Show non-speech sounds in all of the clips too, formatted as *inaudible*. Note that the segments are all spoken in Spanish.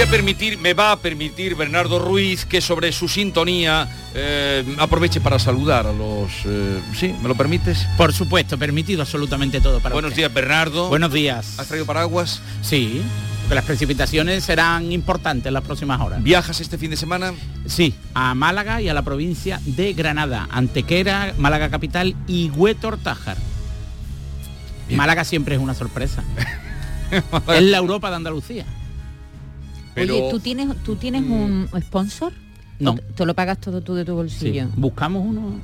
Voy a permitir, me va a permitir Bernardo Ruiz que sobre su sintonía eh, aproveche para saludar a los... eh, ¿Sí? ¿Me lo permites? Por supuesto, permitido absolutamente todo para Buenos usted. días, Bernardo. Buenos días. ¿Has traído paraguas? Sí, porque las precipitaciones serán importantes en las próximas horas. ¿Viajas este fin de semana? Sí, a Málaga y a la provincia de Granada, Antequera, Málaga capital y Huétor Tájar. Málaga siempre es una sorpresa. *laughs* es la Europa de Andalucía. Pero- Oye, ¿tú tienes, ¿tú tienes un sponsor? No. ¿O ¿Te lo pagas todo tú de tu Sí, bolsillo? buscamos uno.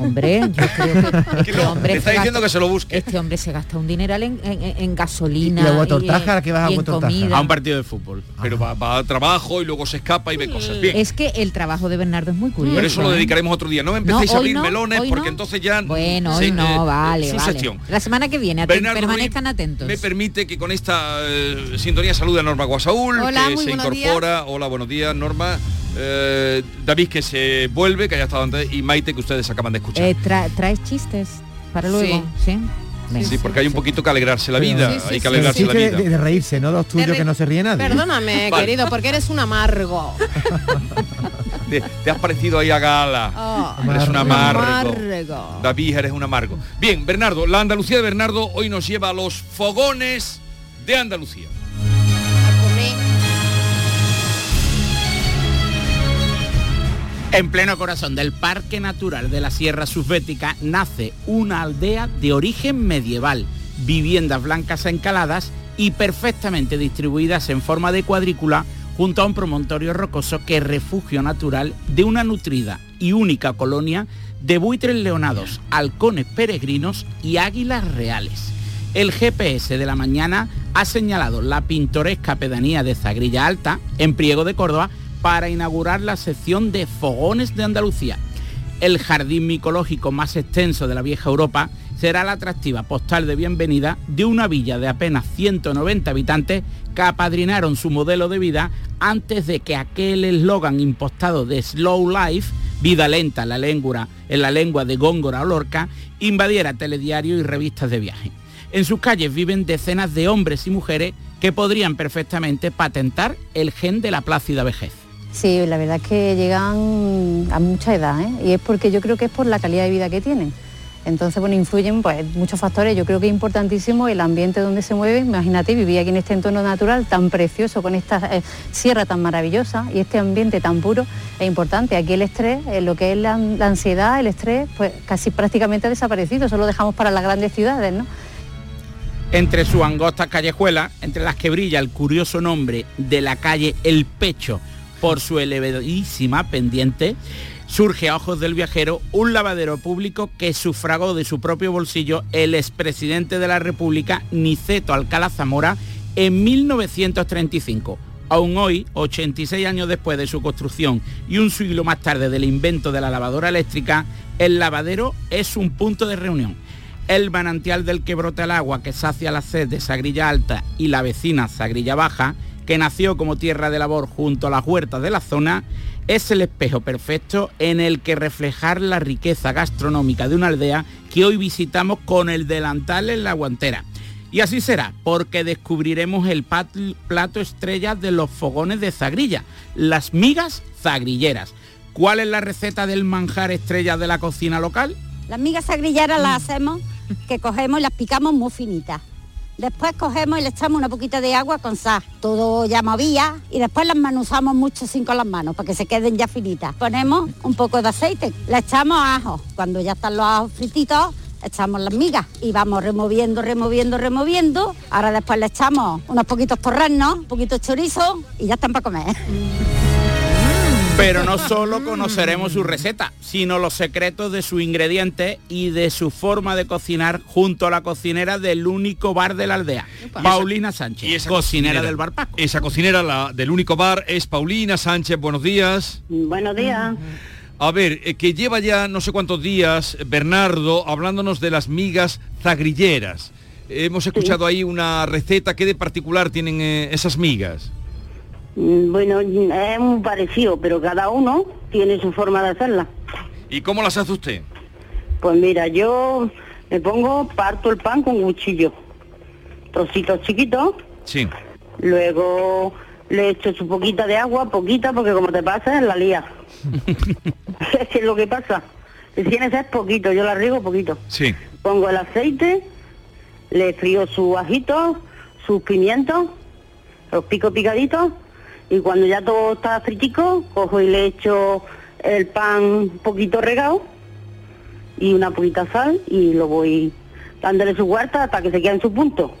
Hombre, yo creo que *laughs* Que este hombre está diciendo gasta- que se lo busque. Este hombre se gasta un dineral en, en- en gasolina ¿Y ¿A qué vas a comida. A un partido de fútbol. Pero va, va a trabajo y luego se escapa y ve cosas. Bien. Es que el trabajo de Bernardo es muy curioso. Pero eso lo ¿eh? dedicaremos otro día. No me No, empecéis a abrir no, melones porque no. entonces ya... Bueno, hoy no, eh, vale, su vale. La semana que viene, aten- Bernardo permanezcan Ruiz atentos. Me permite que con esta eh, sintonía salude a Norma Guasaúl, Hola, que muy se buenos incorpora. Hola, buenos días, Norma. Eh, David, que se vuelve, que haya estado antes, y Maite, que ustedes acaban de escuchar. Eh, tra- ¿Traes chistes para luego? Sí. Sí, porque hay un poquito que alegrarse la vida. Sí, sí, hay que sí. alegrarse la vida. de, de reírse, no los tuyos que no se ríe nadie. Perdóname, *laughs* Vale. querido, porque eres un amargo. Te, te has parecido ahí a Gala. Oh, Eres un amargo. David, eres un amargo. Bien, Bernardo, la Andalucía de Bernardo hoy nos lleva a los fogones de Andalucía. En pleno corazón del Parque Natural de la Sierra Subbética nace una aldea de origen medieval, viviendas blancas encaladas y perfectamente distribuidas en forma de cuadrícula junto a un promontorio rocoso que es refugio natural de una nutrida y única colonia de buitres leonados, halcones peregrinos y águilas reales. El GPS de la mañana ha señalado la pintoresca pedanía de Zagrilla Alta, en Priego de Córdoba, para inaugurar la sección de Fogones de Andalucía. El jardín micológico más extenso de la vieja Europa será la atractiva postal de bienvenida de una villa de apenas 190 habitantes que apadrinaron su modelo de vida antes de que aquel eslogan impostado de Slow Life, vida lenta en la lengua, en la lengua de Góngora o Lorca, invadiera telediario y revistas de viaje. En sus calles viven decenas de hombres y mujeres que podrían perfectamente patentar el gen de la plácida vejez. Sí, la verdad es que llegan a mucha edad, ¿eh? y es porque yo creo que es por la calidad de vida que tienen. Entonces, bueno, influyen pues, muchos factores. Yo creo que es importantísimo el ambiente donde se mueve. Imagínate vivir aquí en este entorno natural tan precioso, con esta eh, sierra tan maravillosa y este ambiente tan puro, es importante. Aquí el estrés, eh, lo que es la, ansiedad, el estrés, pues casi prácticamente ha desaparecido. Eso lo dejamos para las grandes ciudades, ¿no? Entre sus angostas callejuelas, entre las que brilla el curioso nombre de la calle El Pecho por su elevadísima pendiente, surge a ojos del viajero un lavadero público que sufragó de su propio bolsillo el expresidente de la República, Niceto Alcalá Zamora, en 1935. Aún hoy, 86 años después de su construcción y un siglo más tarde del invento de la lavadora eléctrica, el lavadero es un punto de reunión. El manantial del que brota el agua que sacia la sed de Sagrilla Alta y la vecina Sagrilla Baja, que nació como tierra de labor junto a las huertas de la zona, es el espejo perfecto en el que reflejar la riqueza gastronómica de una aldea que hoy visitamos con el delantal en la guantera. Y así será, porque descubriremos el plato estrella de los fogones de Zagrilla, las migas zagrilleras. ¿Cuál es la receta del manjar estrella de la cocina local? Las migas sagrilleras las hacemos, que cogemos y las picamos muy finitas. Después cogemos y le echamos una poquita de agua con sal, todo ya movía y después las manuzamos mucho sin con las manos para que se queden ya finitas. Ponemos un poco de aceite, le echamos ajo, cuando ya están los ajos frititos, echamos las migas y vamos removiendo, removiendo, removiendo. Ahora después le echamos unos poquitos porrenos, un poquito chorizo y ya están para comer. Pero no solo conoceremos su receta, sino los secretos de sus ingredientes y de su forma de cocinar junto a la cocinera del único bar de la aldea, Paulina Sánchez, Y esa cocinera, del bar Paco. Esa cocinera la, del único bar es Paulina Sánchez. Buenos días. Buenos días. A ver, eh, que lleva ya no sé cuántos días Bernardo hablándonos de las migas zagrilleras. Hemos escuchado ahí una receta. ¿Qué de particular tienen eh, esas migas? Mm, Bueno, es muy parecido, pero cada uno tiene su forma de hacerla. ¿Y cómo las hace usted? Pues mira, yo me pongo, parto el pan con cuchillo, trocitos chiquitos, Sí. luego le echo su poquita de agua, poquita, porque como te pasa, la lía. es *laughs* es lo que pasa. Si tienes es poquito, yo la riego poquito. Sí. Pongo el aceite, le frío su ajito, sus pimientos, los pico picaditos, y cuando ya todo está fritico, cojo y le echo el pan un poquito regado y una poquita sal y lo voy dándole su huerta hasta que se quede en su punto.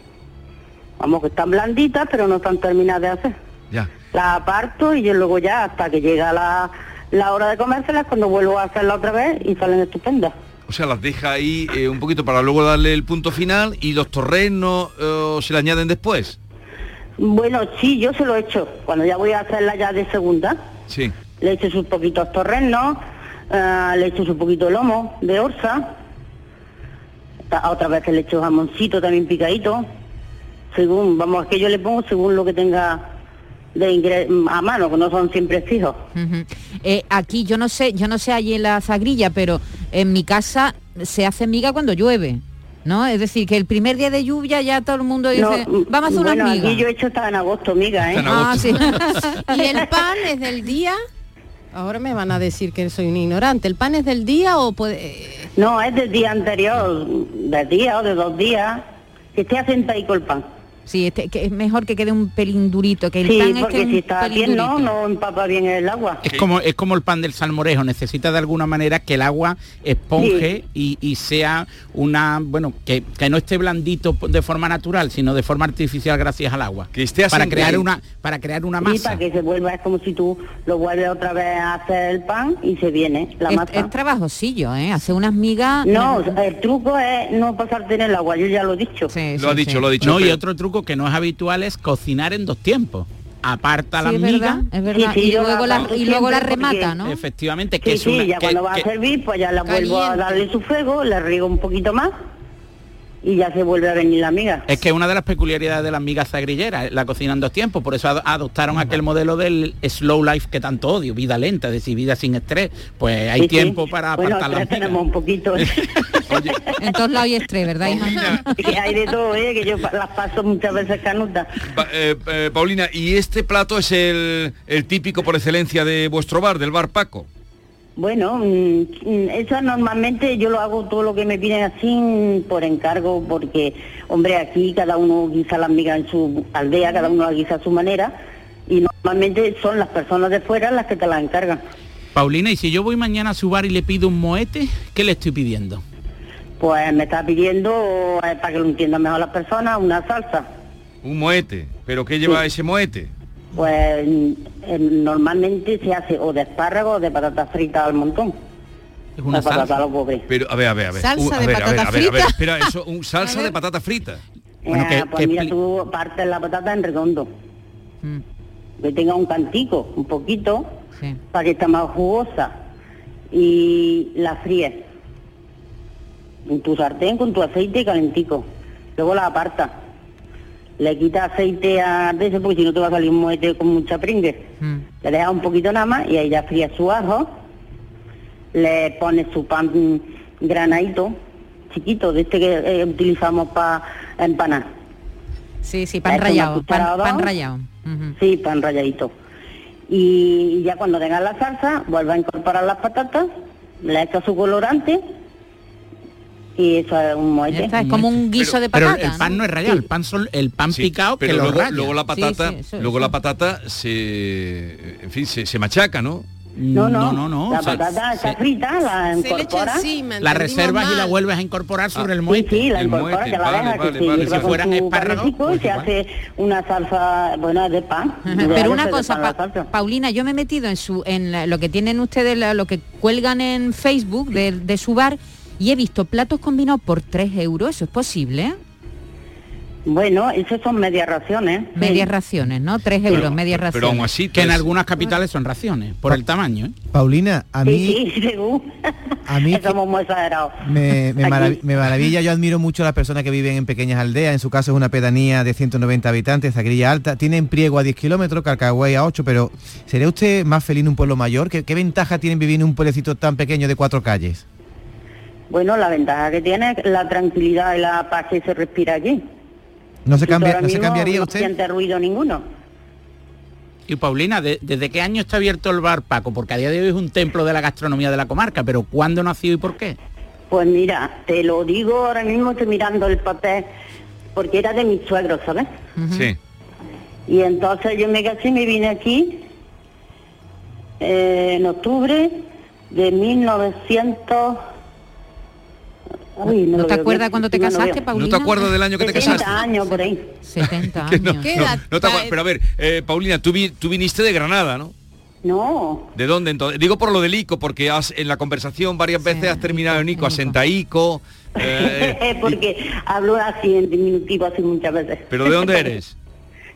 Vamos, que están blanditas, pero no están terminadas de hacer. Ya. La aparto y yo luego ya hasta que llega la, la hora de comérselas, cuando vuelvo a hacerla otra vez y salen estupendas. O sea, las deja ahí eh, un poquito para luego darle el punto final y los torrenos eh, se le añaden después. Bueno, sí, yo se lo he hecho. Cuando ya voy a hacerla ya de segunda, Sí. le echo sus poquitos torrenos, eh, le echo su poquito lomo de orza, otra vez que le echo jamoncito también picadito, según, vamos, que yo le pongo según lo que tenga de ingre- a mano, que no son siempre fijos. Eh, aquí yo no sé, yo no sé allí en la Zagrilla, pero en mi casa se hace miga cuando llueve. ¿No? Es decir, que el primer día de lluvia ya todo el mundo dice, No, vamos a hacer bueno, unas aquí migas. yo he hecho hasta en agosto, miga, ¿eh? Está en Ah, agosto. sí. *laughs* ¿Y el pan es del día? Ahora me van a decir que soy un ignorante. ¿El pan es del día o puede...? eh, No, es del día anterior, de día o de dos días, que esté asentadico el pan. Sí, este, que es mejor que quede un pelín durito, que el Sí, pan esté si está pelín bien, no, durito. no empapa bien el agua. Es como, es como el pan del salmorejo, necesita de alguna manera que el agua esponje y, y sea una, bueno, que, que no esté blandito de forma natural, sino de forma artificial gracias al agua. Que esté para crear una para crear una Sí, masa. para que se vuelva, es como si tú lo vuelves otra vez a hacer el pan y se viene la Es, masa. es trabajosillo, ¿eh? Hacer unas migas... No, el truco es no pasarte en el agua, yo ya lo he dicho. Sí, Lo ha dicho, sí. lo ha dicho. No, y otro truco que no es habitual es cocinar en dos tiempos. Aparta Sí, las es migas, verdad, es verdad. Sí, sí, y, luego la la, aparto y luego la siempre porque- remata, ¿no? efectivamente, que Sí, es sí, una ya que- cuando va que- a servir, pues ya la vuelvo a darle su fuego, le riego un poquito más y ya se vuelve a venir la miga. Es que una de las peculiaridades de las migas zagrilleras, la cocina en dos tiempos, por eso ad- adoptaron aquel modelo del slow life que tanto odio, vida lenta, es decir, vida sin estrés. Pues hay Sí, sí. tiempo para bueno, apartar las ya tenemos un poquito. *laughs* En todos lados hay estrés, ¿verdad, hija? que *laughs* hay de todo, ¿eh? que yo las paso muchas veces canutas. Pa- eh, eh, Paulina, ¿y este plato es el, el típico por excelencia de vuestro bar, del bar Paco? Bueno, mm, mm, eso normalmente yo lo hago todo lo que me piden así mm, por encargo, porque, hombre, aquí cada uno guisa las migas en su aldea, cada uno las guisa a su manera, y normalmente son las personas de fuera las que te las encargan. Paulina, y si yo voy mañana a su bar y le pido un moete, ¿qué le estoy pidiendo? Pues me está pidiendo, eh, para que lo entiendan mejor las personas, una salsa. Un moete. ¿Pero qué lleva Sí. ese moete? Pues eh, normalmente se hace o de espárrago o de patatas fritas al montón. Es una la patata salsa. a lo pobre. Pero, a ver, a ver, a ver. Salsa Uh, a de ver, a ver, patata a ver, a ver, frita. espera, eso, un salsa de patata frita. Bueno, Eh, que- pues que mira, tú partes la patata en redondo, Mm, que tenga un cantico, un poquito, sí. para que esté más jugosa. Y la fríes en tu sartén con tu aceite calentico. Luego la apartas. Le quitas aceite a veces porque si no te va a salir un moete con mucha pringue. Mm. Le dejas un poquito nada más y ahí ya fríes su ajo. Le pones su pan granadito, chiquito, de este que eh, utilizamos para empanar. Sí, sí, pan rallado, pan, pan rallado. Sí, pan ralladito. Y ya cuando tengas la salsa, vuelve a incorporar las patatas, le echas su colorante y eso es un está, es como un guiso de Pero patata, el pan no es rallado, el pan son el pan Sí, picado que pero lo luego, raya. luego la patata, sí, eso- luego eso. la patata se, en fin, se, se machaca, ¿no? No, no, no, no. La o sea, patata está se- frita, la Se le echa incorpora. encima, la reservas y la vuelves a incorporar sobre el muelle. sí, la El incorpora, muete, que la vale, deja vale, se vale. Si fueran espárragos, pues se igual. hace una salsa, bueno, de pan. De Pero una cosa, Pa-. Paulina, yo me he metido en su en la- lo que tienen ustedes, la- lo que cuelgan en Facebook de, de su bar y he visto platos combinados por 3 euros. ¿Eso es posible? Bueno, esas son medias raciones. Medias raciones, ¿no? 3 euros, Pero- medias pero raciones. aún así, Que en algunas capitales son raciones, por el tamaño. ¿eh? Paulina, a mí Sí, sí, según. A mí *laughs* Somos muy exagerados. me, me Aquí. marav- me maravilla, yo admiro mucho a las personas que viven en pequeñas aldeas, en su caso es una pedanía de 190 habitantes, Zagrilla Alta, tienen Priego a 10 kilómetros, Carcagüey a 8, pero ¿sería usted más feliz en un pueblo mayor? ¿Qué, qué ventaja tienen vivir en un pueblecito tan pequeño de cuatro calles? Bueno, la ventaja que tiene es la tranquilidad y la paz que se respira aquí. ¿No se, cambia, ¿no se cambiaría no usted? siente ruido ninguno. Y Paulina, ¿de- ¿desde qué año está abierto el bar Paco? Porque a día de hoy es un templo de la gastronomía de la comarca, pero ¿cuándo nació y por qué? Pues mira, te lo digo ahora mismo, estoy mirando el papel, porque era de mis suegros, ¿sabes? Sí. Y entonces yo me casé y me vine aquí eh, en octubre de 1900... Uy, ¿No te acuerdas bien, cuando te casaste. Paulina? ¿No te acuerdas del año que te 70 casaste? años por ahí. 70 *laughs* Que años. no, ¿Qué no, edad? no te acuerdas, Pa- pero a ver, eh, Paulina, tú, vi- tú viniste de Granada, ¿no? No, ¿De dónde entonces? Digo por lo del ICO, porque has, en la conversación varias veces has terminado en ICO, asenta ICO. eh, *laughs* porque hablo así en diminutivo así muchas veces. ¿Pero de dónde eres?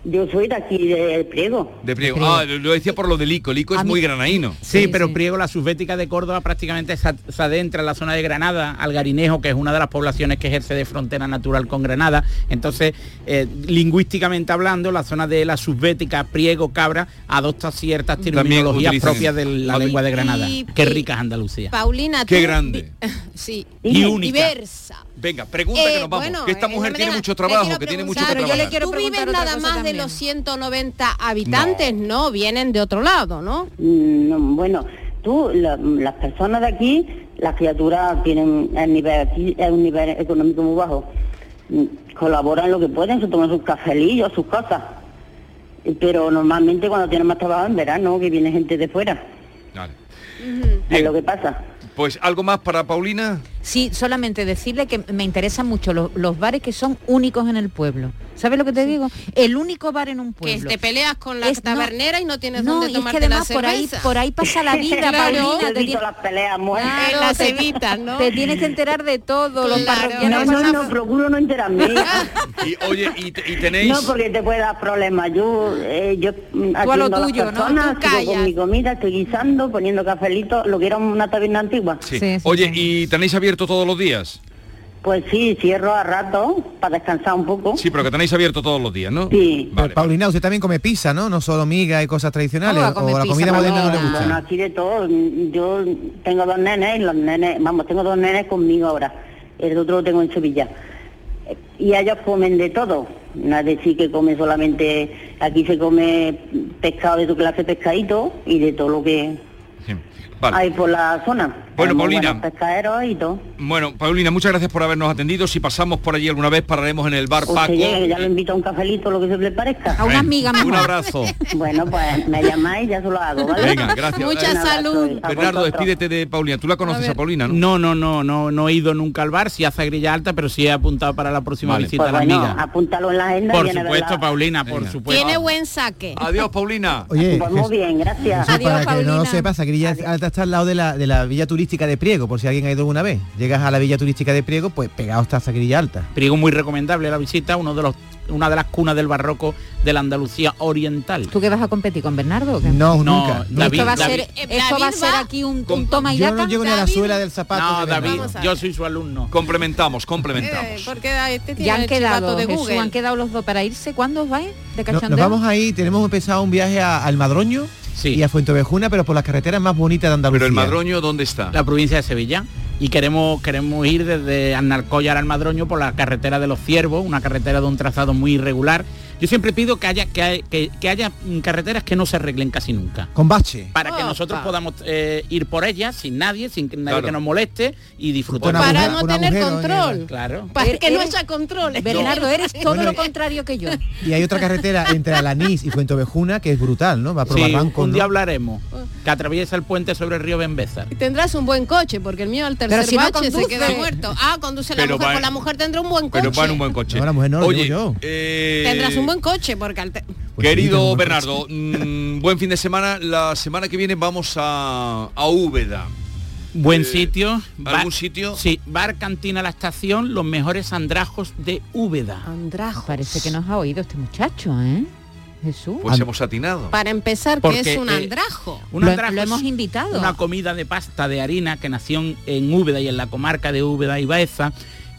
Yo soy de aquí, de Priego. De Priego. Ah, lo lo decía por lo del ICO. El ICO es mí- muy granaíno. Sí, Sí, pero sí. Priego, la subbética de Córdoba, prácticamente se, se adentra en la zona de Granada, Algarinejo, que es una de las poblaciones que ejerce de frontera natural con Granada. Entonces, eh, lingüísticamente hablando, la zona de la subbética, Priego, Cabra, adopta ciertas terminologías utilizan- propias de la lengua de Granada. y- Qué y- rica es Andalucía. Paulina, Qué tú- grande. *laughs* Sí. Y única. Diversa. Venga, pregunta Eh, que nos vamos. bueno, que esta eh, mujer me tiene deja- mucho trabajo, que tiene mucho que yo le quiero preguntar otra cosa de los 190 habitantes, no. vienen de otro lado, ¿no? Mm, no, bueno, tú, la- las personas de aquí, las criaturas tienen el nivel aquí, es un nivel económico muy bajo. Mm, Colaboran lo que pueden, se toman sus cafelillos, sus cosas. Pero normalmente cuando tienen más trabajo en verano, que viene gente de fuera, Vale. es Bien, lo que pasa. pues algo más para Paulina. Sí, solamente decirle que me interesan mucho los, los bares que son únicos en el pueblo. ¿Sabes lo que te digo? El único bar en un Que pueblo. te peleas con la Es- no, tabernera y no tienes No, dónde y es que tomarte además la por ahí, por ahí pasa la *laughs* vida, Claro. Paulina. Te las peleas muertas. En las te- evitas, ¿no? Te tienes que enterar de todo, los Claro. parroquianos No, no, pasan- no, procuro no enterarme. Y oye, y, te- y tenéis. No, porque te puede dar problemas. Yo, eh, yo Tú a lo tuyo, ¿no? personas, Tú sigo callas. con mi comida, estoy guisando, poniendo cafelito, lo que era una taberna antigua. Sí. Sí, sí, Oye, sí. ¿y tenéis abierto todos los días? Pues sí, cierro a rato para descansar un poco. Sí, pero que tenéis abierto todos los días, ¿no? Sí. Vale, Pues, Paulina, usted también come pizza, ¿no? No solo miga y cosas tradicionales. ¿Cómo va a comer o la comida moderna no le gusta. Bueno, aquí de todo. Yo tengo dos nenes y los nenes, vamos, tengo dos nenes conmigo ahora. El otro lo tengo en Sevilla. Y ellos comen de todo. No es decir que comen solamente, aquí se come pescado de tu clase pescadito y de todo lo que. Vale. hay por la zona. Bueno, Paulina. y todo. Bueno, Paulina, muchas gracias por habernos atendido. Si pasamos por allí alguna vez, pararemos en el bar Usted Paco. llega, que ya lo invito a un cafelito, lo que se le parezca. A una amiga Un mejor. abrazo. *laughs* Bueno, pues me llamáis y ya se lo hago, ¿vale? Venga, gracias. Mucha Un abrazo salud. Bernardo, despídete de Paulina. Tú la conoces a, Paulina, ¿no? No, no, no, no, no he ido nunca al bar, sí hace grilla alta, pero sí he apuntado para la próxima Vale. visita Pues a la bueno, amiga. apúntalo en la agenda. Por supuesto. Paulina, por Venga. supuesto. Tiene buen saque. Adiós, Paulina. Oye, Pues muy bien, gracias. Adiós, para que no lo Paulina. sepas, Sagrilla Alta está al lado de la, de la villa turística de Priego, por si alguien ha ido alguna vez. Llegas a la villa turística de Priego, pues pegado está Sagrilla Alta. Priego muy recomendable la visita, uno de los, una de las cunas del barroco de la Andalucía oriental. ¿Tú qué vas a competir con Bernardo? o qué? No, No, nunca. David, esto va a David. ser, Eh, esto va a ser aquí un, Con- un toma y Yo no llego ni a la suela del zapato. No, de David, yo soy su alumno. Complementamos, Eh, complementamos. porque este tiene Ya han quedado, de Jesús, Google. han quedado los dos para irse. ¿Cuándo os vais? ¿De No- nos vamos ahí, tenemos empezado un viaje a- al Madroño Sí. y a Fuentevejuna, pero por las carreteras más bonitas de Andalucía. Pero el Madroño, ¿dónde está? la provincia de Sevilla y queremos queremos ir desde Annalcollar al Madroño por la carretera de los Ciervos, una carretera de un trazado muy irregular. Yo siempre pido que haya que, hay- que- que haya carreteras que no se arreglen casi nunca. Con bache. Para que nosotros podamos eh, ir por ellas sin nadie, sin que nadie Claro. que nos moleste y disfrutar. Para no tener control. Claro. Para Er- que no eres- haya control. Bernardo, eres todo Bueno, lo contrario que yo. Y hay otra carretera entre Alanís y Fuentevejuna que es brutal, ¿no? Va por Sí, barrancos, un día ¿no? hablaremos. que atraviesa el puente sobre el río Benbeza. Y tendrás un buen coche, porque el mío al tercer Pero si no bache se conduce. queda muerto. Ah, conduce la Pero mujer, va- pues la mujer tendrá un buen coche. Pero va en un buen coche. No, la mujer no, lo Oye, digo yo. eh, Tendrás un buen coche, porque al te- Pues un Querido Bernardo, mm, buen fin de semana. La semana que viene vamos a, a Úbeda. Buen Eh, sitio. ¿algún sitio? Sí, bar, cantina, la estación, los mejores andrajos de Úbeda. Andrajo. Parece que nos ha oído este muchacho, ¿eh? Jesús. Pues hemos atinado. Para empezar, Porque, que es un eh, andrajo? Un Lo- andrajo lo es hemos invitado. Una comida de pasta de harina que nació en- en Úbeda y en la comarca de Úbeda y Baeza,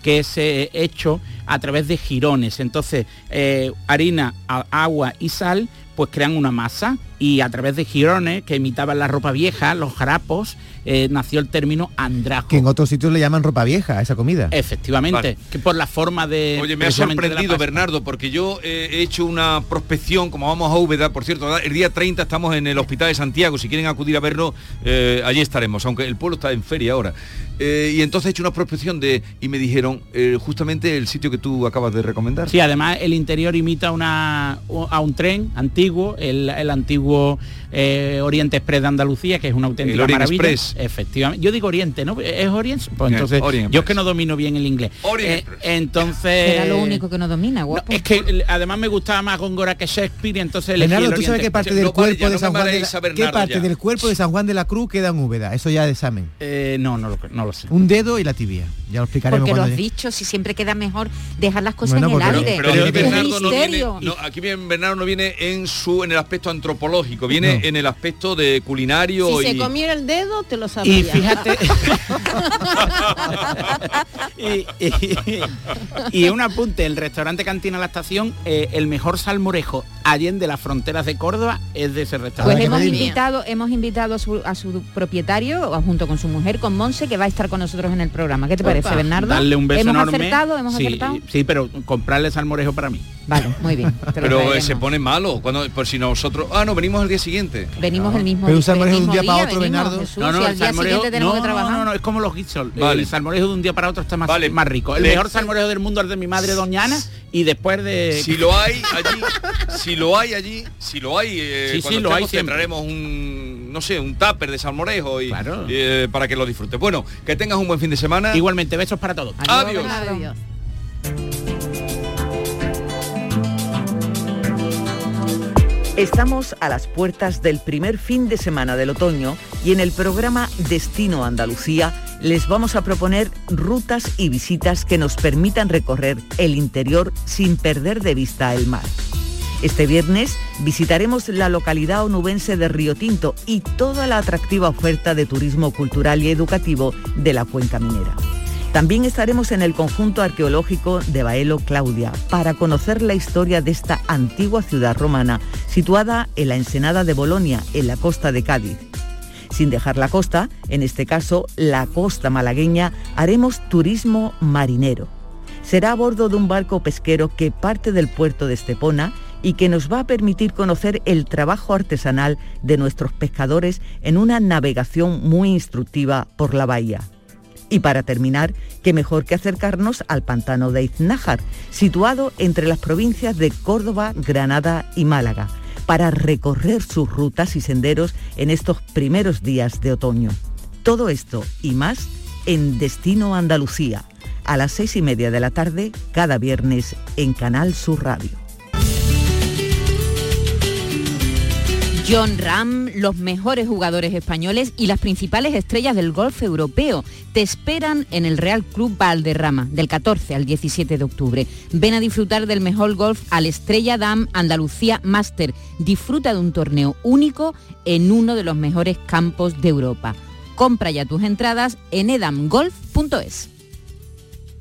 que es eh, hecho a través de jirones. Entonces, eh, harina, agua y sal, pues crean una masa y a través de jirones que imitaban la ropa vieja, los jarapos, eh, nació el término andrajo. Que en otros sitios le llaman ropa vieja a esa comida. Efectivamente, Vale. que por la forma de... Oye, me ha sorprendido. Bernardo, porque yo eh, he hecho una prospección, como vamos a Úbeda, por cierto, el día 30 estamos en el Hospital de Santiago, si quieren acudir a verlo, eh, allí estaremos, aunque el pueblo está en feria ahora. Eh, y entonces he hecho una prospección de, y me dijeron, eh, justamente el sitio que tú acabas de recomendar. Sí, además el interior imita una, a un tren antiguo, el, el antiguo eh, Oriente Express de Andalucía, que es una auténtica El Orient maravilla. Express. Efectivamente. Yo digo Oriente, ¿no? ¿Es Oriente? Pues entonces, Orient yo es que no domino bien el inglés. Orient Eh, Express. entonces... Era lo único que no domina, No, es que además me gustaba más Góngora que Shakespeare y entonces elegí Bernardo, el ¿tú sabes Oriente qué parte No del cuerpo de no San Juan de la, ¿qué parte ya. del cuerpo de San Juan de la Cruz queda en Úbeda? Eso ya de examen. Eh, no, no lo, no lo sé. Un dedo y la tibia. Ya lo explicaremos Porque lo has dicho, si siempre queda mejor dejar las cosas Bueno, en el aire. Pero, Pero aquí no viene, misterio. no, aquí bien Bernardo no viene en su en el aspecto antropológico, viene No. en el aspecto de culinario Si y se comiera el dedo, te lo sabía. Y fíjate. *laughs* y, y- y un apunte, el restaurante Cantina La Estación, eh, el mejor salmorejo allende las fronteras de Córdoba es de ese Pues restaurante. que hemos invitado, hemos invitado a su, a su propietario, o junto con su mujer, con Monse, que va a estar con nosotros en el programa. ¿Qué te parece, Opa. Bernardo? Darle un beso ¿Hemos enorme. acertado? ¿Hemos sí, acertado? Sí, pero comprarle salmorejo para mí. Vale, muy bien. pero eh, se pone malo cuando por si nosotros ah no venimos el día siguiente. Venimos el mismo Pero un salmorejo de un día para otro, venimos, Bernardo. Jesús, No, no, si el salmorejo, no, que trabajar. no, no, es como los guisos. Vale. El salmorejo de un día para otro está más, Vale. más rico. El Le- mejor salmorejo del mundo es el de mi madre Doña Ana y después de... Si lo hay allí, *laughs* si lo hay allí, si lo hay, eh, Sí, sí, cuando lo hay traeremos un, no sé, un tupper de salmorejo y Claro. eh, para que lo disfrutes. Bueno, que tengas un buen fin de semana. Igualmente, besos para todos. Adiós. Estamos a las puertas del primer fin de semana del otoño y en el programa Destino Andalucía les vamos a proponer rutas y visitas que nos permitan recorrer el interior sin perder de vista el mar. Este viernes visitaremos la localidad onubense de Río Tinto y toda la atractiva oferta de turismo cultural y educativo de la cuenca minera. También estaremos en el conjunto arqueológico de Baelo Claudia para conocer la historia de esta antigua ciudad romana situada en la ensenada de Bolonia, en la costa de Cádiz. Sin dejar la costa, en este caso la costa malagueña, haremos turismo marinero. Será a bordo de un barco pesquero que parte del puerto de Estepona y que nos va a permitir conocer el trabajo artesanal de nuestros pescadores en una navegación muy instructiva por la bahía. Y para terminar, qué mejor que acercarnos al pantano de Iznájar, situado entre las provincias de Córdoba, Granada y Málaga, para recorrer sus rutas y senderos en estos primeros días de otoño. Todo esto y más en Destino Andalucía, a las seis y media de la tarde, cada viernes en Canal Sur Radio. John Ram, los mejores jugadores españoles y las principales estrellas del golf europeo te esperan en el Real Club Valderrama del 14 al 17 de octubre. Ven a disfrutar del mejor golf al Estrella Dam Andalucía Master. Disfruta de un torneo único en uno de los mejores campos de Europa. Compra ya tus entradas en edamgolf.es.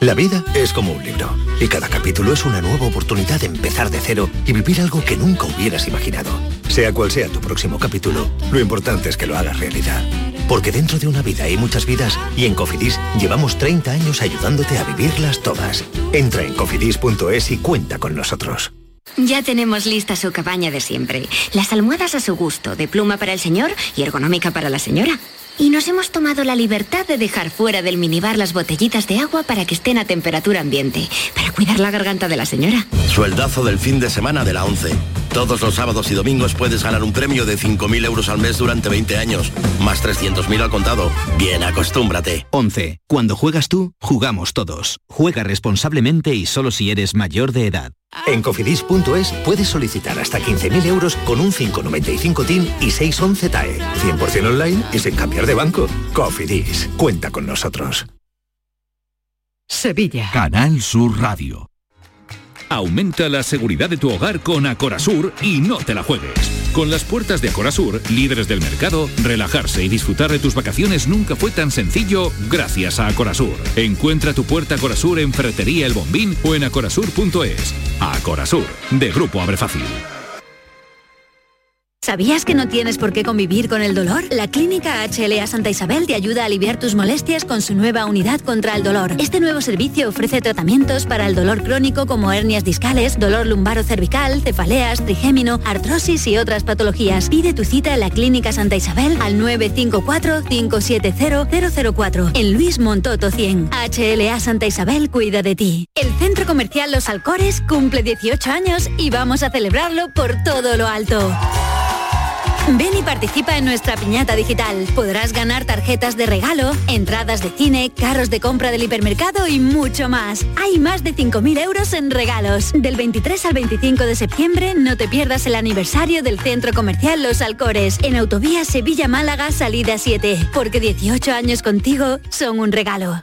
La vida es como un libro y cada capítulo es una nueva oportunidad de empezar de cero y vivir algo que nunca hubieras imaginado. Sea cual sea tu próximo capítulo, lo importante es que lo hagas realidad. porque dentro de una vida hay muchas vidas y en Cofidis llevamos 30 años ayudándote a vivirlas todas. Entra en cofidis.es y cuenta con nosotros. Ya tenemos lista su cabaña de siempre. Las almohadas a su gusto, de pluma para el señor y ergonómica para la señora. Y nos hemos tomado la libertad de dejar fuera del minibar las botellitas de agua para que estén a temperatura ambiente, para cuidar la garganta de la señora. Sueldazo del fin de semana de la 11. Todos los sábados y domingos puedes ganar un premio de 5.000 euros al mes durante 20 años, más 300.000 al contado. Bien, acostúmbrate. 11. Cuando juegas tú, jugamos todos. Juega responsablemente y solo si eres mayor de edad. En cofidis.es puedes solicitar hasta 15.000 euros con un 595 TIN y 611 TAE. 100% online y sin cambiar de banco. Cofidis, cuenta con nosotros. Sevilla. Canal Sur Radio. Aumenta la seguridad de tu hogar con Acorasur y no te la juegues. Con las puertas de Acorasur, líderes del mercado, relajarse y disfrutar de tus vacaciones nunca fue tan sencillo gracias a Acorasur. Encuentra tu puerta Acorasur en Ferretería El Bombín o en acorasur.es. Acorasur, de Grupo Abre Fácil. ¿Sabías que no tienes por qué convivir con el dolor? La Clínica HLA Santa Isabel te ayuda a aliviar tus molestias con su nueva unidad contra el dolor. Este nuevo servicio ofrece tratamientos para el dolor crónico como hernias discales, dolor lumbaro cervical, cefaleas, trigémino, artrosis y otras patologías. Pide tu cita en la Clínica Santa Isabel al 954-570-004 en Luis Montoto 100. HLA Santa Isabel cuida de ti. El Centro Comercial Los Alcores cumple 18 años y vamos a celebrarlo por todo lo alto. Ven y participa en nuestra piñata digital. Podrás ganar tarjetas de regalo, entradas de cine, carros de compra del hipermercado y mucho más. Hay más de 5.000 euros en regalos. Del 23 al 25 de septiembre no te pierdas el aniversario del Centro Comercial Los Alcores en Autovía Sevilla-Málaga Salida 7. Porque 18 años contigo son un regalo.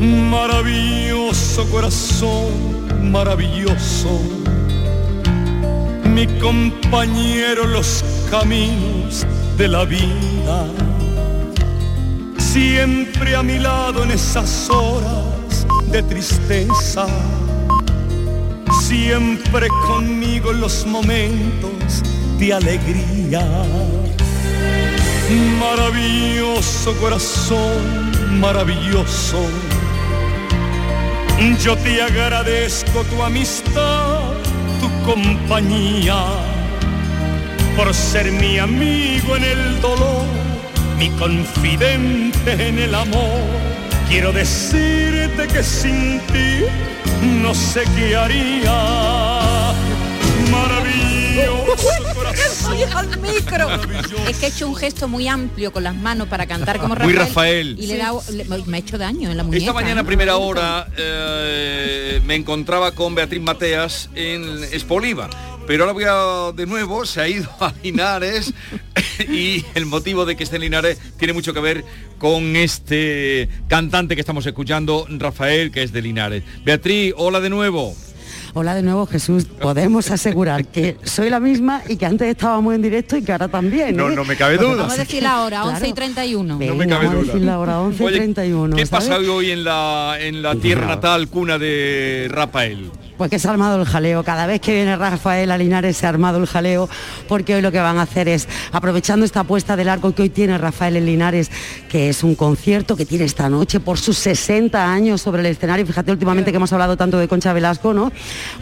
Maravilloso corazón, maravilloso, mi compañero los caminos de la vida, siempre a mi lado en esas horas de tristeza, siempre conmigo en los momentos de alegría. Maravilloso corazón, maravilloso yo te agradezco tu amistad, tu compañía, por ser mi amigo en el dolor, mi confidente en el amor. Quiero decirte que sin ti no sé qué haría. Maravilloso *laughs* corazón. al micro. Es que he hecho un gesto muy amplio con las manos para cantar como Muy Rafael. Rafael. Y le he dado- le- me ha hecho daño en la muñeca. Esta mañana a ¿no? primera hora eh, me encontraba con Beatriz Mateas en Espoliva. Pero ahora voy a, de nuevo, se ha ido a Linares *laughs* y el motivo de que esté en Linares tiene mucho que ver con este cantante que estamos escuchando, Rafael, que es de Linares. Beatriz, hola de nuevo. Hola de nuevo Jesús, podemos asegurar que soy la misma y que antes estábamos en directo y que ahora también. No, ¿eh? no me cabe duda. Vamos a decir la hora, Claro. 11 y 31. Venga, No me cabe vamos a duda. decir la hora 11 Oye, y 31. ¿Qué ¿sabes? pasa hoy en la, en la tierra natal, cuna de Rafael? Pues que se ha armado el jaleo. Cada vez que viene Rafael a Linares se ha armado el jaleo porque hoy lo que van a hacer es, aprovechando esta puesta del arco que hoy tiene Rafael en Linares, que es un concierto que tiene esta noche por sus 60 años sobre el escenario. Fíjate últimamente que hemos hablado tanto de Concha Velasco, ¿no?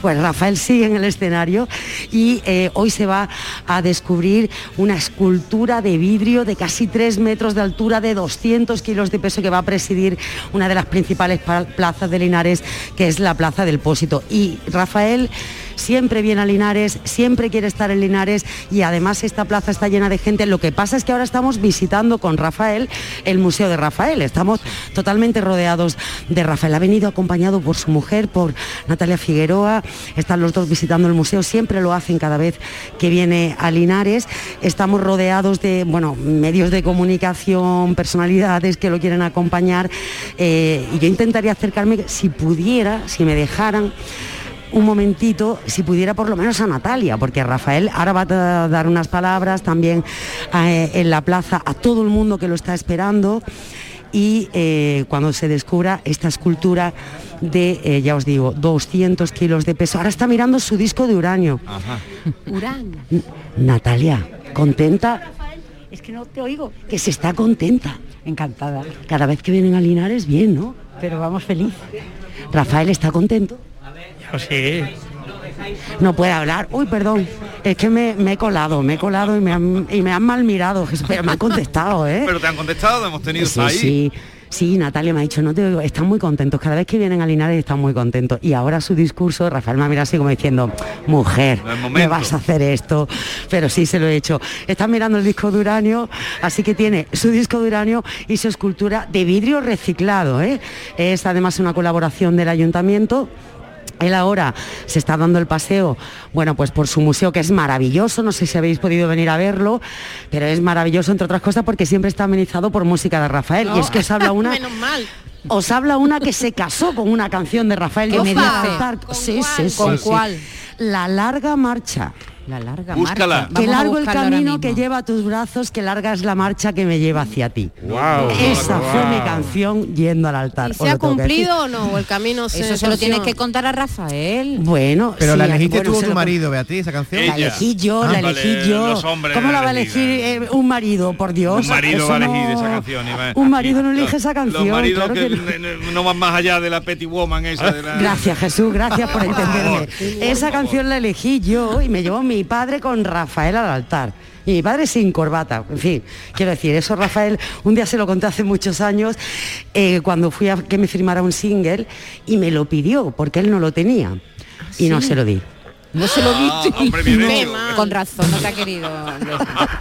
Pues Rafael sigue en el escenario y eh, hoy se va a descubrir una escultura de vidrio de casi 3 metros de altura, de 200 kilos de peso, que va a presidir una de las principales pa- plazas de Linares, que es la Plaza del Pósito. Y Rafael siempre viene a Linares, siempre quiere estar en Linares y además esta plaza está llena de gente. Lo que pasa es que ahora estamos visitando con Rafael el Museo de Rafael. Estamos totalmente rodeados de Rafael. Ha venido acompañado por su mujer, por Natalia Figueroa. Están los dos visitando el museo. Siempre lo hacen cada vez que viene a Linares. Estamos rodeados de bueno, medios de comunicación, personalidades que lo quieren acompañar. Eh, y yo intentaría acercarme, si pudiera, si me dejaran un momentito, si pudiera por lo menos a Natalia, porque Rafael ahora va a dar unas palabras también eh, en la plaza a todo el mundo que lo está esperando y eh, cuando se descubra esta escultura de, eh, ya os digo, 200 kilos de peso. Ahora está mirando su disco de uranio. Natalia, ¿contenta? Es que no te oigo. Que se está contenta. Encantada. Cada vez que vienen a Linares, bien, ¿no? Pero vamos feliz. Rafael está contento. *laughs* sí. No puede hablar. Uy, perdón. Es que me, me he colado, me he colado y me han, y me han mal mirado. *laughs* Pero me han contestado, ¿eh? Pero te han contestado, hemos tenido Sí, ahí. sí. Sí, Natalia me ha dicho, no te oigo, están muy contentos, cada vez que vienen a Linares están muy contentos. Y ahora su discurso, Rafael me mira así como diciendo, mujer, No me vas a hacer esto. Pero sí se lo he hecho. Están mirando el disco de uranio, así que tiene su disco de uranio y su escultura de vidrio reciclado. ¿eh? Es además una colaboración del ayuntamiento. Él ahora se está dando el paseo, bueno, pues por su museo que es maravilloso, no sé si habéis podido venir a verlo, pero es maravilloso entre otras cosas porque siempre está amenizado por música de Rafael. Y es que os habla *laughs* una Menos mal. os habla una que se casó con una canción de Rafael ¿Qué me. ¿Con Sí, cuál? sí, sí, ¿Con cuál? La larga marcha. La larga Búscala. marcha. que largo el camino que lleva a tus brazos, que larga es la marcha que me lleva hacia ti. Wow. Esa fue mi canción yendo al altar. ¿Y os se ha cumplido o no? ¿O el camino se Eso se lo tienes que contar a Rafael. Bueno, Pero sí, la elegiste bueno, tú tu marido, Beatriz, esa canción. La elegí yo, Ah, la vale, elegí yo. los hombres ¿Cómo la va a elegir elegirán. eh, un marido, por Dios? Un marido Eso va a no- elegir esa canción. va- Un marido no Los- elige esa canción. Los maridos claro que, que no. no van más allá de la Petty Woman esa de la... Gracias Jesús, gracias por entenderme. Esa canción la elegí yo y me llevó mi padre con Rafael al altar. Y mi padre sin corbata, en fin, quiero decir, eso Rafael, un día se lo conté hace muchos años, eh, cuando fui a que me firmara un single y me lo pidió, porque él no lo tenía. Y no se lo di. No se lo Ah, viste. hombre, No, hecho. Con razón, no te ha querido.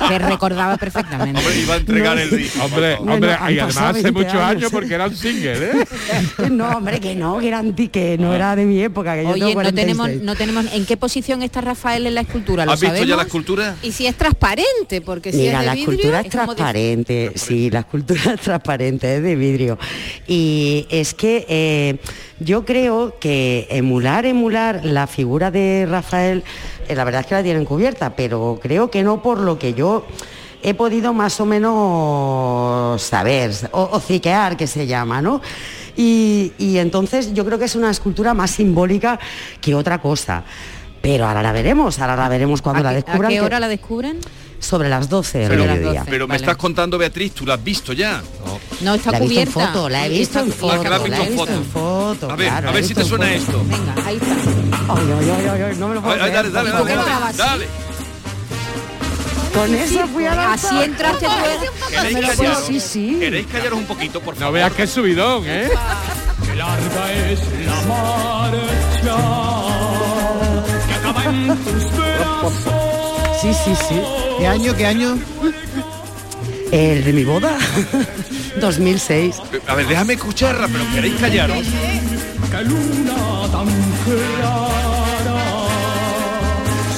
Te recordaba perfectamente. Hombre, iba a entregar No. el disco. Hombre, hombre, y además hace 20 muchos años, años ¿eh? porque era un single, ¿eh? *laughs* No, hombre, que no, que era anti, que no era de mi época, que yo Oye, tengo no tenemos, 46. no tenemos. ¿En qué posición está Rafael en la escultura? ¿Lo ¿Has visto ya la escultura? Y si es transparente, porque si Mira, es de la vidrio, escultura es es como de- transparente, sí, la escultura *laughs* es transparente, es de vidrio. Y es que eh, yo creo que emular, emular la figura de Rafael, eh, la verdad es que la tienen cubierta, pero creo que no por lo que yo he podido más o menos saber, o, o ciquear, que se llama, ¿no? Y, y entonces yo creo que es una escultura más simbólica que otra cosa. Pero ahora la veremos, ahora la veremos cuando la ¿A qué- descubran. ¿A qué que- hora la descubren? Sobre las 12 del Pero, mediodía. pero me vale. estás contando, Beatriz, tú la has visto ya. No está La he visto en cubierta. foto, la he visto en foto, Ah, que la has visto la he visto foto. en foto, A ver, claro, a ver si te en suena foto. esto. Venga, ahí está. Ay, ay, ay, ay, ay, no me lo puedo Ay, ay, creer, dale, dale, dale, dale, dale. Con esa fui a la Así entraste tú. ¿Queréis me lo puedo- callaros? sí, sí. ¿Queréis callaros un poquito, por No favor? veas qué subidón, ¿eh? Que larga es la marcha que acaba en tus brazos. Sí, sí, sí. ¿Qué año, qué año? El de mi boda, *laughs* 2006. A ver, déjame escucharla, pero ¿queréis callaros? Que luna tan clara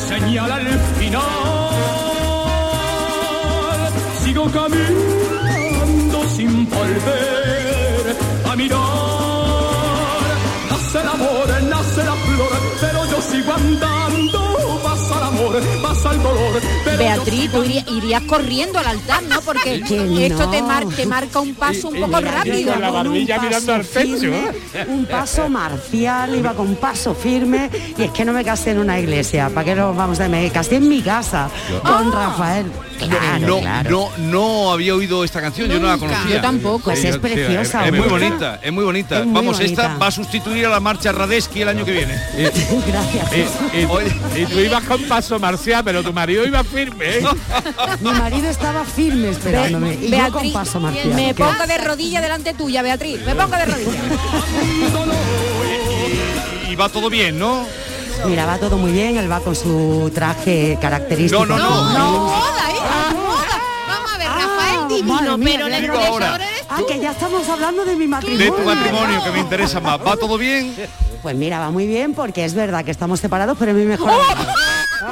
señala el final. Sigo caminando sin volver a mirar. Nace el amor, nace la flor, pero yo sigo andando. Pasa el amor, dolor. Beatriz, tú irías, irías corriendo al altar, ¿no? Porque Que esto te, mar- te marca un paso un poco rápido. con la un mirando al firme, ¿eh? Un paso marcial, iba con paso firme y es que no me casé en una iglesia. ¿Para qué nos vamos a Me casé en mi casa con Rafael. Claro, no, claro. no, no había oído esta canción, yo no la conocía. Yo tampoco. Pues es preciosa, Es, muy bonita, es muy bonita. Es muy Vamos, esta bonita. va a sustituir a la marcha Radesky el año que viene. *laughs* Gracias. Y, y tú ibas con paso marcial, pero tu marido iba firme. ¿eh? Mi marido estaba firme esperándome. y yo con paso marcial. me pongo de rodilla delante tuya, Beatriz. Me pongo de rodilla. Y va todo bien, ¿no? Mira, va todo muy bien, él va con su traje característico. No, no, no, no. Moda, hija, moda. Vamos a ver, Rafael divino, Madre mía, pero la eres Ah, que ya estamos hablando de mi De matrimonio. tu matrimonio, que me interesa más. ¿Va todo bien? Pues mira, va muy bien porque es verdad que estamos separados, pero es mi mejor amigo. Te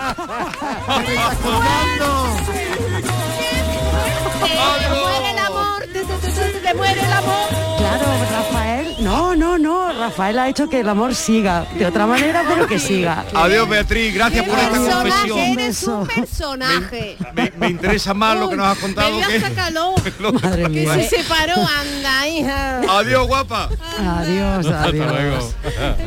muere el amor. Claro, Rafael. No, no, no. Rafael ha hecho que el amor siga. De otra manera, pero que siga. Adiós, Beatriz. Gracias por esta confesión. eres un personaje. Me, me interesa más lo que nos has *laughs* contado que... Que mía. se separó, anda, hija. Adiós, guapa. Adiós, adiós.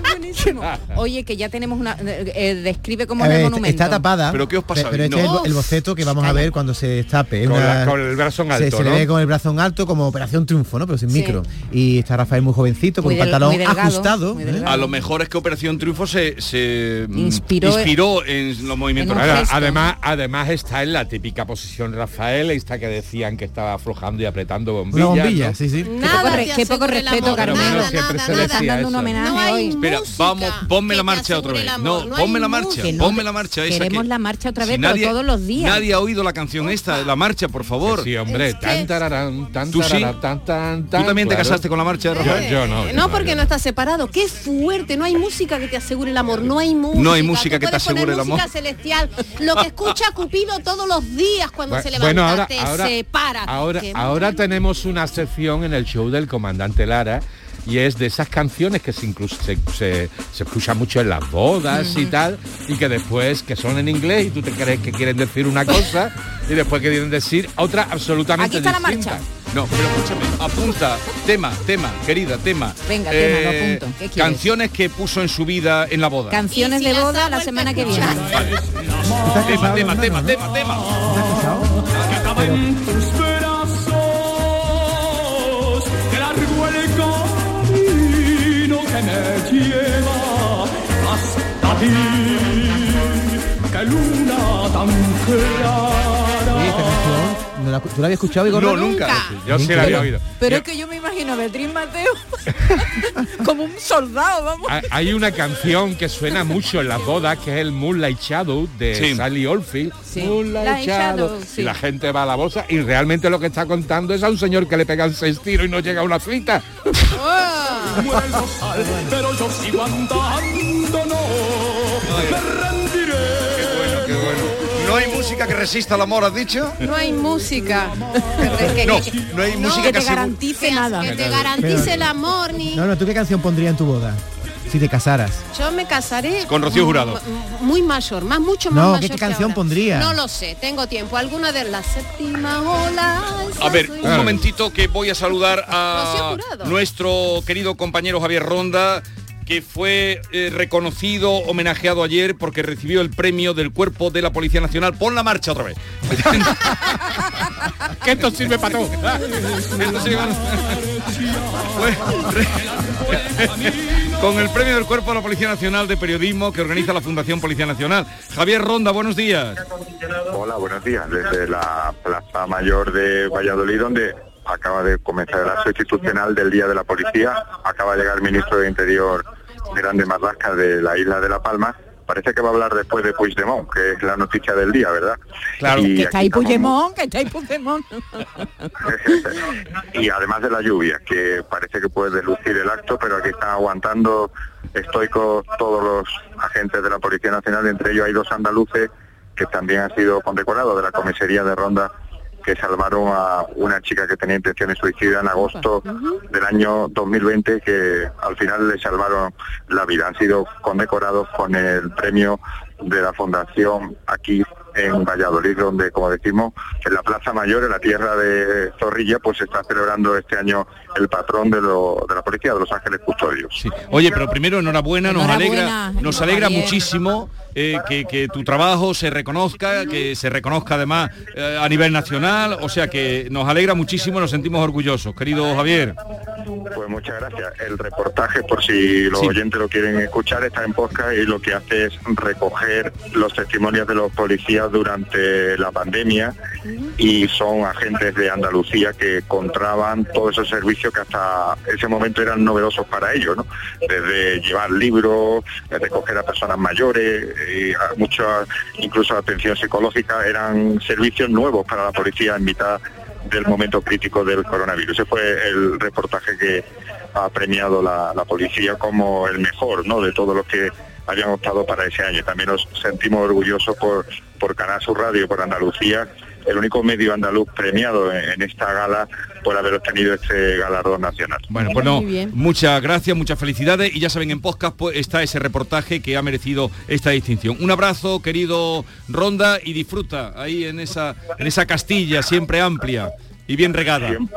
Buenísimo. Oye, que ya tenemos una... eh, eh, describe cómo es el está- monumento. está tapada. ¿Pero qué os pasa pe- Pero este es el, el boceto que vamos a ver cuando se destape. Es Con una- la- con el brazo en se- alto, Se, ¿no? le ve con el brazo en alto como Operación Triunfo, ¿no? Pero sin Sí. micro. Y está Rafael muy jovencito, con Muy un del- pantalón delgado, ajustado. ¿eh? A lo mejor es que Operación Triunfo se, se mm, Inspiró- inspiró en los movimientos. en además, además está en la típica posición Rafael, esta que decían que estaba aflojando y apretando bombillas. Una bombilla, ¿no? sí, sí. Qué Nada poco, qué poco asegura el respeto, nada, siempre nada, se nada. Decía dando un eso. homenaje No hoy. Espera, vamos, ponme la marcha otra vez. No, no ponme la marcha, no, ponme la marcha Queremos que- la marcha otra vez, pero todos los días. Nadie ha oído la canción esta, la marcha, por favor. Sí, hombre, tan tararán, tan ¿Tú sí? tararán, tan tan tan. ¿Tú también te casaste con la marcha de Rafael? Yo, yo no. yo No, porque no estás separado. Qué fuerte. No hay música que te asegure el amor. No hay música. No hay música Tú que te asegure el amor. música celestial. Lo que escucha *laughs* Cupido todos los días cuando se levanta. Bueno, ahora, te ahora, separa. ahora, Qué ahora tenemos una sección en el show del comandante Lara y es de esas canciones que se, incluso se, se- se escuchan mucho en las bodas y tal y que después que son en inglés y tú te crees que quieren decir una cosa *laughs* y después que quieren decir otra absolutamente Aquí está la marcha. No, pero escúchame, apunta, tema, tema, querida, tema. Eh, Venga, tema, lo apunto. ¿Qué quieres? Canciones que puso en su vida en la boda. Canciones si de boda la semana que viene. Tema, tema, tema, tema, tema. que luna tan clara. La- ¿tú la habías escuchado, Igor? No, nunca. Yo sí la había oído. Pero es que yo me imagino a Beatriz Mateo *laughs* como un soldado, vamos. Hay- una canción que suena mucho en las bodas que es el Moonlight Shadow de Sí. Sally Oldfield. Sí. Moonlight Light Shadow. Shadow, sí. Y la gente va a la bolsa y realmente lo que está contando es a un señor que le pegan seis tiros y no llega a una cita. Rosal, pero yo sigo andando, no No hay música que resista al amor, ¿has dicho? No hay música. No, no hay música que que te garantice nada. Que te garantice Pero- el amor, ni. No, no, ¿tú qué canción pondrías en tu boda? Si te casaras. Yo me casaré Con Rocío Jurado. muy mayor, más mucho más No, mayor ¿qué- canción pondría? No lo sé, tengo tiempo. Alguna de la séptima ola. A ver, un momentito que voy a saludar a nuestro querido compañero Javier Ronda, que fue eh, reconocido, homenajeado ayer porque recibió el premio del Cuerpo de la Policía Nacional. Pon la marcha otra vez. *laughs* que esto sirve para todo. Esto sirve Con el premio del Cuerpo de la Policía Nacional de Periodismo que organiza la Fundación Policía Nacional. Javier Ronda, buenos días. Hola, buenos días. Desde la Plaza Mayor de Valladolid, donde acaba de comenzar el acto institucional del Día de la Policía. Acaba de llegar el ministro de Interior, Grande Marlasca, de la isla de La Palma. Parece que va a hablar después de Puigdemont, que es la noticia del día, ¿verdad? Claro. Y Que está ahí Puigdemont, que está ahí Puigdemont. *laughs* y además de la lluvia, que parece que puede deslucir el acto, pero aquí están aguantando estoicos todos los agentes de la Policía Nacional, entre ellos hay dos andaluces que también han sido condecorados de la comisaría de Ronda, que salvaron a una chica que tenía intenciones suicidas en agosto del año 2020, que al final le salvaron la vida. Han sido condecorados con el premio de la Fundación aquí en Valladolid, donde, como decimos, en la Plaza Mayor, en la tierra de Zorrilla, pues se está celebrando este año el patrón de, lo- de la policía, de los ángeles custodios. Oye, pero primero enhorabuena, nos Enhorabuena, alegra, nos alegra muchísimo eh, que, que tu trabajo se reconozca, que se reconozca además eh, a nivel nacional, o sea que nos alegra muchísimo, nos sentimos orgullosos, querido Javier. Pues muchas gracias. El reportaje, por si los oyentes lo quieren escuchar, está en podcast y lo que hace es recoger los testimonios de los policías durante la pandemia y son agentes de Andalucía que encontraban todos esos servicios que hasta ese momento eran novedosos para ellos, ¿no? Desde llevar libros, recoger a personas mayores, y muchas, incluso atención psicológica, eran servicios nuevos para la policía en mitad del momento crítico del coronavirus. Ese fue el reportaje que ha premiado la, policía como el mejor ¿no? de todos los que habían optado para ese año. También nos sentimos orgullosos por, por Canal Radio, por Andalucía, el único medio andaluz premiado en, en esta gala por haber obtenido este galardón nacional. Bueno, pues no, muchas gracias, muchas felicidades y ya saben, en podcast pues, está ese reportaje que ha merecido esta distinción. Un abrazo, querido Ronda, y disfruta ahí en esa, en esa Castilla siempre amplia y bien regada. Siempre,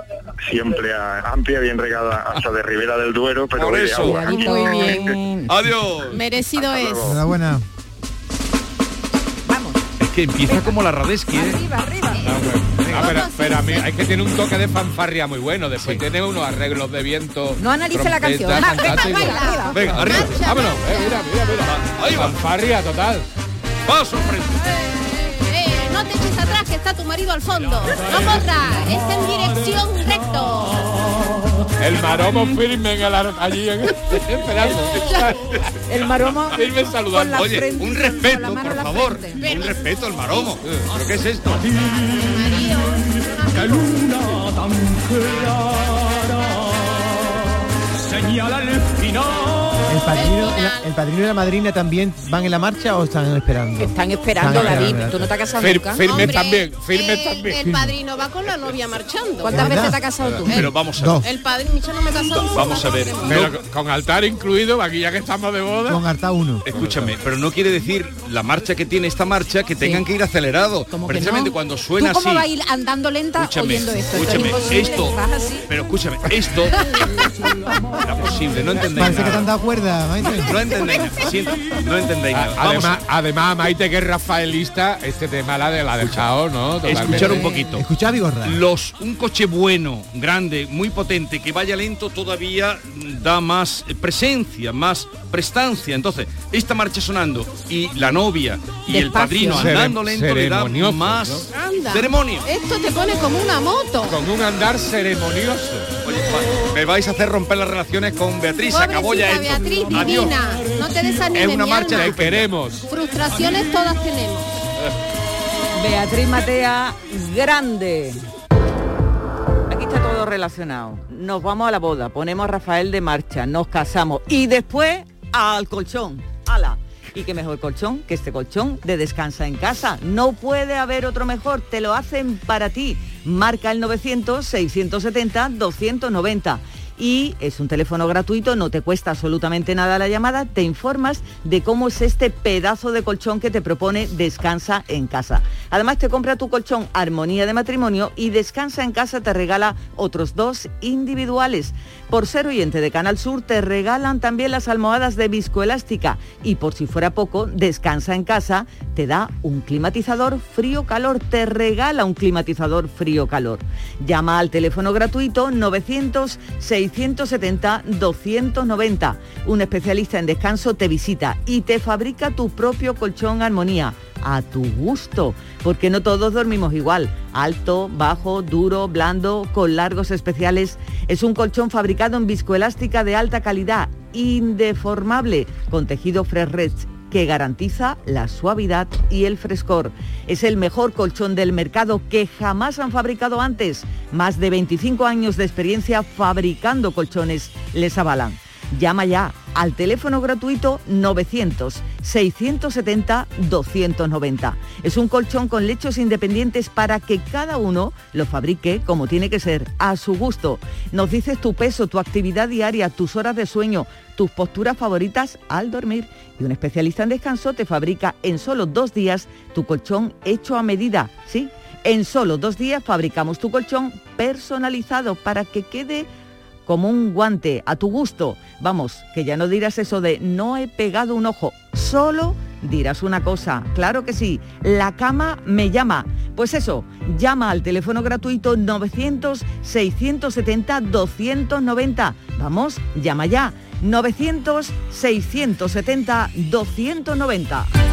siempre a- amplia, bien regada hasta de Ribera del Duero, pero Por de eso. agua. Muy bien. Adiós. Merecido es. Enhorabuena. Es que empieza como la Radesky, ¿eh? Ah, pero, pero a mí hay que tener un toque de fanfarria muy bueno. Después tiene unos arreglos de viento. No analice la canción. Ah, venga, arriba. Venga, arriba. Vámonos. Eh, mira, mira, mira. Ahí va. Fanfarria total. Paso frente. No te eches atrás que está tu marido al fondo. No corras, es en dirección recto. El maromo firme en el ar- allí en, *laughs* esperando. *laughs* El maromo *laughs* firme saludando. Oye, un respeto, por favor. Un respeto al maromo. ¿Pero qué es esto? La luna tan clara señala el final. ¿El padrino, y la- ¿El padrino y la madrina también van en la marcha o están esperando? Están esperando, Están David. esperando. Tú no te has casado Fir- nunca. firme Hombre, también, firme el, también. El padrino va con la novia marchando. ¿Cuántas veces te has casado tú? Pero vamos a ver. Dos. El padrino, no me he casado. Vamos a ver. Pero con altar incluido, aquí ya que estamos de boda. Con harta uno. Escúchame, pero no quiere decir la marcha que tiene esta marcha que tengan que ir acelerados. ¿Cómo que Precisamente no? cuando suena ¿Tú cómo así. vas a ir andando lenta Escúchame, oyendo esto? escúchame, esto, pero escúchame, esto *laughs* *laughs* era posible, no entendéis Parece que te han dado cuerda, Maite. No entendéis nada, no entendéis nada. Vamos Además, además, Maite, que es rafaelista, este tema la, de, la ha dejado, ¿no? Totalmente. escuchar un poquito. Escucha, Vigorra. Los, un coche bueno, grande, muy potente, que vaya lento todavía da más presencia, más prestancia. Entonces, esta marcha sonando y la novia y el padrino Cere- andando lento le da ceremonioso, más Anda. ceremonia. Esto te pone como una moto. Con un andar ceremonioso. Oye, me vais a hacer romper las relaciones con Beatriz, acabó ya Pobrecita esto. Beatriz, Adiós. divina. No te desanimes, Es una marcha. Te queremos. Frustraciones todas tenemos. Beatriz Matea, grande. Aquí está todo relacionado. Nos vamos a la boda, ponemos a Rafael de marcha, nos casamos y después al colchón. ¡Hala! Y qué mejor colchón que este colchón de descansa en casa. No puede haber otro mejor, te lo hacen para ti. Marca el 900-670-290. Y es un teléfono gratuito, no te cuesta absolutamente nada la llamada, te informas de cómo es este pedazo de colchón que te propone Descansa en casa. Además te compra tu colchón Armonía de Matrimonio y Descansa en casa te regala otros dos individuales. Por ser oyente de Canal Sur te regalan también las almohadas de viscoelástica y por si fuera poco, Descansa en casa te da un climatizador frío-calor, te regala un climatizador frío-calor. Llama al teléfono gratuito 900-670-290. Un especialista en descanso te visita y te fabrica tu propio colchón armonía a tu gusto, porque no todos dormimos igual. Alto, bajo, duro, blando, con largos especiales. Es un colchón fabricado en viscoelástica de alta calidad, indeformable, con tejido fresh que garantiza la suavidad y el frescor. Es el mejor colchón del mercado que jamás han fabricado antes. Más de 25 años de experiencia fabricando colchones les avalan. Llama ya al teléfono gratuito 900-670-290. Es un colchón con lechos independientes para que cada uno lo fabrique como tiene que ser, a su gusto. Nos dices tu peso, tu actividad diaria, tus horas de sueño, tus posturas favoritas al dormir. Y un especialista en descanso te fabrica en solo dos días tu colchón hecho a medida. Sí, en solo dos días fabricamos tu colchón personalizado para que quede como un guante, a tu gusto. Vamos, que ya no dirás eso de no he pegado un ojo, solo dirás una cosa, claro que sí, la cama me llama. Pues eso, llama al teléfono gratuito 900-670-290. Vamos, llama ya. 900-670-290.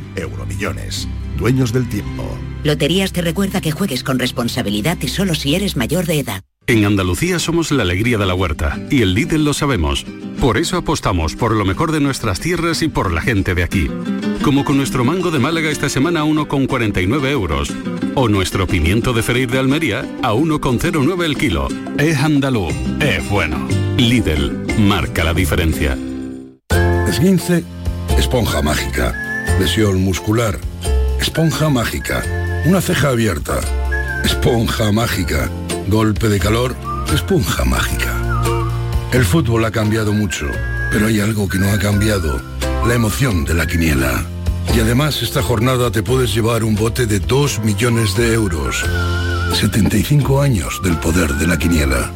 Euromillones. Dueños del tiempo. Loterías te recuerda que juegues con responsabilidad y solo si eres mayor de edad. En Andalucía somos la alegría de la huerta y el Lidl lo sabemos. Por eso apostamos por lo mejor de nuestras tierras y por la gente de aquí. Como con nuestro mango de Málaga esta semana a 1,49 euros. O nuestro pimiento de freír de Almería a 1,09 el kilo. Es andaluz, es bueno. Lidl marca la diferencia. Esguince, esponja mágica. Lesión muscular, esponja mágica. Una ceja abierta, esponja mágica. Golpe de calor, esponja mágica. El fútbol ha cambiado mucho, pero hay algo que no ha cambiado, la emoción de la quiniela. Y además esta jornada te puedes llevar un bote de 2 millones de euros. 75 años del poder de la quiniela.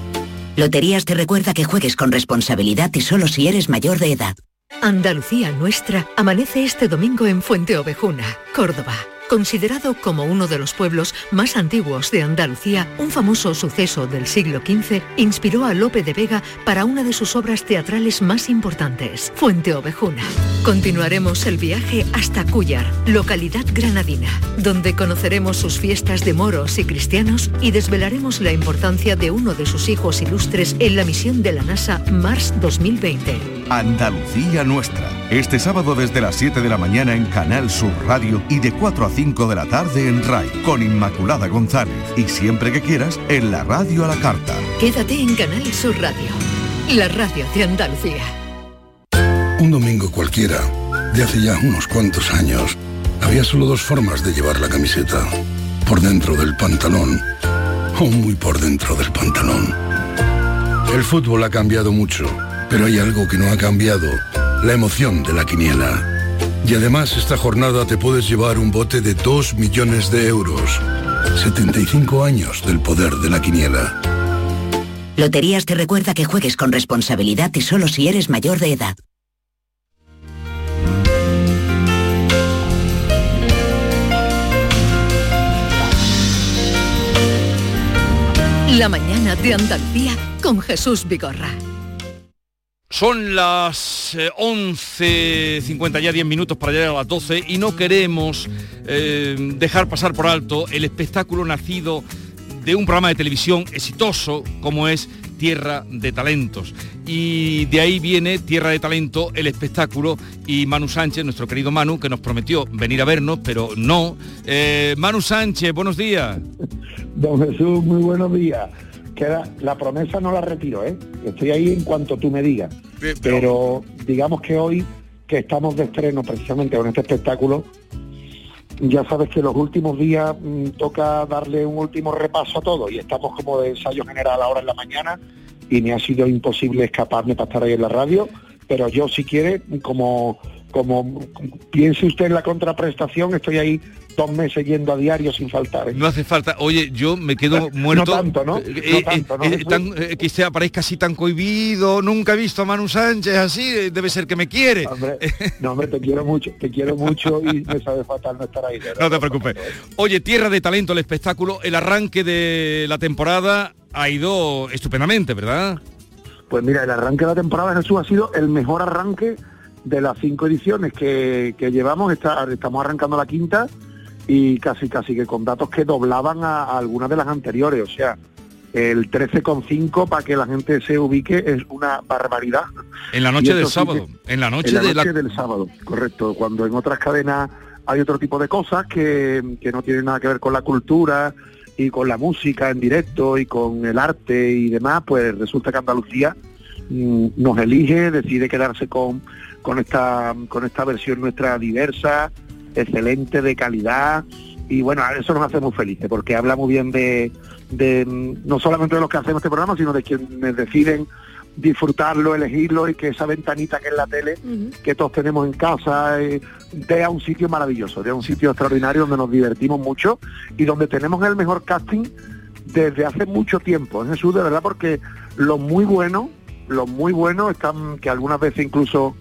Loterías te recuerda que juegues con responsabilidad y solo si eres mayor de edad. Andalucía Nuestra amanece este domingo en Fuente Ovejuna, Córdoba. Considerado como uno de los pueblos más antiguos de Andalucía, un famoso suceso del siglo XV inspiró a Lope de Vega para una de sus obras teatrales más importantes, Fuente Ovejuna. Continuaremos el viaje hasta Cúllar, localidad granadina, donde conoceremos sus fiestas de moros y cristianos y desvelaremos la importancia de uno de sus hijos ilustres en la misión de la NASA Mars 2020. Andalucía Nuestra. Este sábado desde las 7 de la mañana en Canal Sur Radio y de 4 a 5 de la tarde en RAI con Inmaculada González. Y siempre que quieras en la radio a la carta. Quédate en Canal Sur Radio, la radio de Andalucía. Un domingo cualquiera, de hace ya unos cuantos años, había solo dos formas de llevar la camiseta. Por dentro del pantalón o muy por dentro del pantalón. El fútbol ha cambiado mucho, pero hay algo que no ha cambiado, la emoción de la quiniela. Y además esta jornada te puedes llevar un bote de 2 millones de euros. 75 años del poder de la quiniela. Loterías te recuerda que juegues con responsabilidad y solo si eres mayor de edad. La mañana de Andalucía con Jesús Vigorra. Son las eh, 11.50 ya 10 minutos para llegar a las 12 y no queremos eh, dejar pasar por alto el espectáculo nacido de un programa de televisión exitoso como es Tierra de Talentos. Y de ahí viene Tierra de Talento, el espectáculo, y Manu Sánchez, nuestro querido Manu, que nos prometió venir a vernos, pero no. Eh, Manu Sánchez, buenos días. Don Jesús, muy buenos días. Queda, la promesa no la retiro, ¿eh? Estoy ahí en cuanto tú me digas. Pero digamos que hoy, que estamos de estreno precisamente con este espectáculo, ya sabes que los últimos días mm, toca darle un último repaso a todo y estamos como de ensayo general ahora en la mañana y me ha sido imposible escaparme para estar ahí en la radio, pero yo si quiere, como, como piense usted en la contraprestación, estoy ahí dos meses yendo a diario sin faltar. ¿eh? No hace falta. Oye, yo me quedo *laughs* muerto. No tanto, ¿no? Eh, No eh, tanto, ¿no, eh, tan- eh, que se aparezca así tan cohibido. Nunca he visto a Manu Sánchez así. eh, Debe ser que me quiere. Hombre, *laughs* no, hombre, te quiero mucho, te quiero mucho y me sabe fatal no estar ahí. No te preocupes. Oye, Tierra de Talento, el espectáculo, el arranque de la temporada ha ido estupendamente, ¿verdad? Pues mira, el arranque de la temporada Jesús ha sido el mejor arranque de las cinco ediciones que, que llevamos. Está- estamos arrancando la quinta y casi casi que con datos que doblaban a, a algunas de las anteriores. O sea, el 13,5 para que la gente se ubique es una barbaridad. En la noche del sí sábado. que- En la noche en la de la... noche del sábado, correcto. Cuando en otras cadenas hay otro tipo de cosas que, que no tienen nada que ver con la cultura y con la música en directo y con el arte y demás, pues resulta que Andalucía nos elige, decide quedarse con, con esta con esta versión nuestra diversa, excelente, de calidad, y bueno, eso nos hace muy felices, porque habla muy bien de, de, mm, no solamente de los que hacemos este programa, sino de quienes deciden disfrutarlo, elegirlo y que esa ventanita que es la tele, que todos tenemos en casa, eh, dé a un sitio maravilloso, dé a un sitio extraordinario donde nos divertimos mucho y donde tenemos el mejor casting desde hace mucho tiempo, en Jesús, de verdad, porque los muy buenos, los muy buenos están, que algunas veces incluso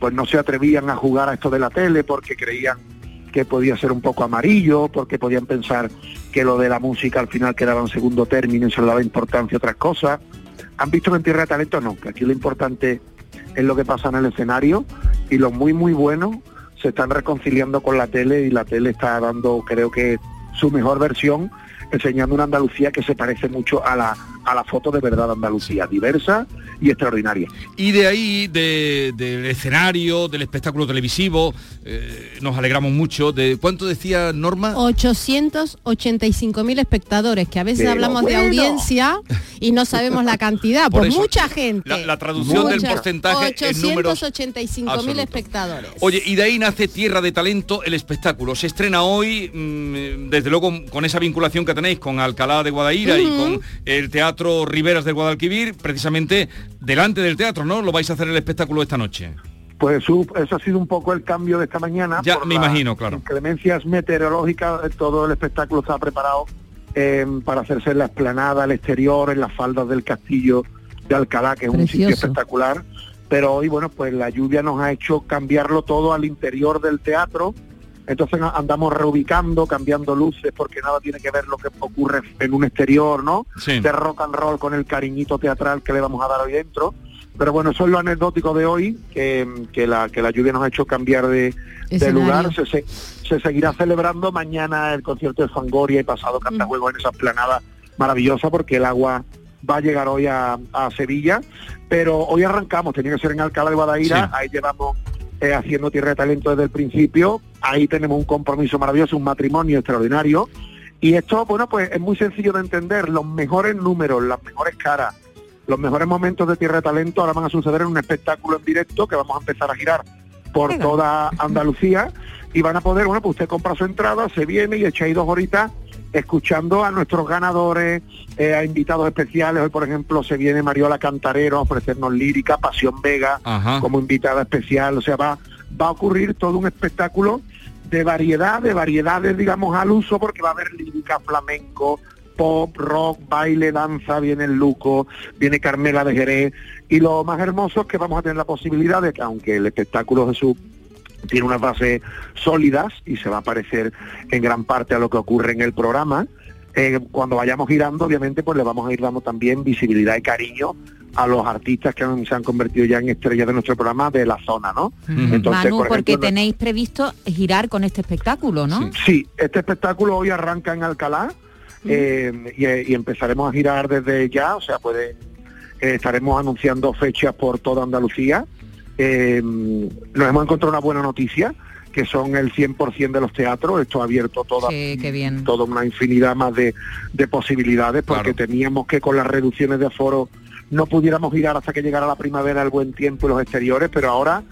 pues no se atrevían a jugar a esto de la tele porque creían que podía ser un poco amarillo, porque podían pensar que lo de la música al final quedaba en segundo término y se le daba importancia a otras cosas. Han visto que en Tierra de Talento no, que aquí lo importante es lo que pasa en el escenario y los muy muy buenos se están reconciliando con la tele y la tele está dando creo que su mejor versión enseñando una Andalucía que se parece mucho a la, a la foto de verdad de Andalucía, diversa y extraordinaria. Y de ahí, de- del escenario, del espectáculo televisivo, eh, nos alegramos mucho. De ¿Cuánto decía Norma? 885.000 espectadores, que a veces Pero hablamos de audiencia y no sabemos la cantidad. *laughs* Por eso, mucha gente. la- la traducción del porcentaje en números 885.000 absolutos. espectadores. Oye, y de ahí nace Tierra de Talento, el espectáculo. Se estrena hoy, mm, desde luego con esa vinculación que tenéis con Alcalá de Guadaira y con el Teatro Riberas de Guadalquivir, precisamente delante del teatro, ¿no? Lo vais a hacer el espectáculo esta noche. Pues eso, eso ha sido un poco el cambio de esta mañana. Ya por me imagino, claro. Inclemencias meteorológicas, eh, todo el espectáculo está preparado eh, para hacerse en la esplanada, al exterior, en las faldas del castillo de Alcalá, que es un sitio espectacular. Pero hoy, bueno, pues la lluvia nos ha hecho cambiarlo todo al interior del teatro. Entonces andamos reubicando, cambiando luces, porque nada tiene que ver lo que ocurre en un exterior, ¿no? Sí. De rock and roll con el cariñito teatral que le vamos a dar hoy dentro. Pero bueno, eso es lo anecdótico de hoy, que, que la, que la lluvia nos ha hecho cambiar de, de lugar. Se, se, se seguirá celebrando mañana el concierto de Fangoria y pasado Cantajuego en esa esplanada maravillosa, porque el agua va a llegar hoy a, a Sevilla. Pero hoy arrancamos, tenía que ser en Alcalá de Guadaira, Sí. ahí llevamos eh, haciendo Tierra de Talento desde el principio. Ahí tenemos un compromiso maravilloso, un matrimonio extraordinario. Y esto, bueno, pues es muy sencillo de entender. Los mejores números, las mejores caras, los mejores momentos de Tierra de Talento ahora van a suceder en un espectáculo en directo que vamos a empezar a girar por Venga. toda Andalucía y van a poder, bueno, pues usted compra su entrada, se viene y echa ahí dos horitas escuchando a nuestros ganadores, eh, a invitados especiales. Hoy, por ejemplo, se viene Mariola Cantarero a ofrecernos lírica, Pasión Vega Ajá. como invitada especial. O sea, va, va a ocurrir todo un espectáculo de variedad, de variedades, digamos, al uso, porque va a haber lírica, flamenco, pop, rock, baile, danza, viene el Luco, viene Carmela de Jerez. Y lo más hermoso es que vamos a tener la posibilidad de que, aunque el espectáculo Jesús tiene unas bases sólidas y se va a parecer en gran parte a lo que ocurre en el programa, eh, cuando vayamos girando, obviamente, pues le vamos a ir dando también visibilidad y cariño a los artistas que han- se han convertido ya en estrellas de nuestro programa de la zona, ¿no? Entonces, Manu, por porque ejemplo, tenéis previsto girar con este espectáculo, ¿no? Sí, este espectáculo hoy arranca en Alcalá eh, y, y empezaremos a girar desde ya, o sea, puede, eh, estaremos anunciando fechas por toda Andalucía. Eh, nos hemos encontrado una buena noticia, que son el 100% de los teatros, esto ha abierto toda, Sí, qué bien. toda una infinidad más de, de posibilidades, porque teníamos que con las reducciones de aforo no pudiéramos girar hasta que llegara la primavera, el buen tiempo y los exteriores, pero ahora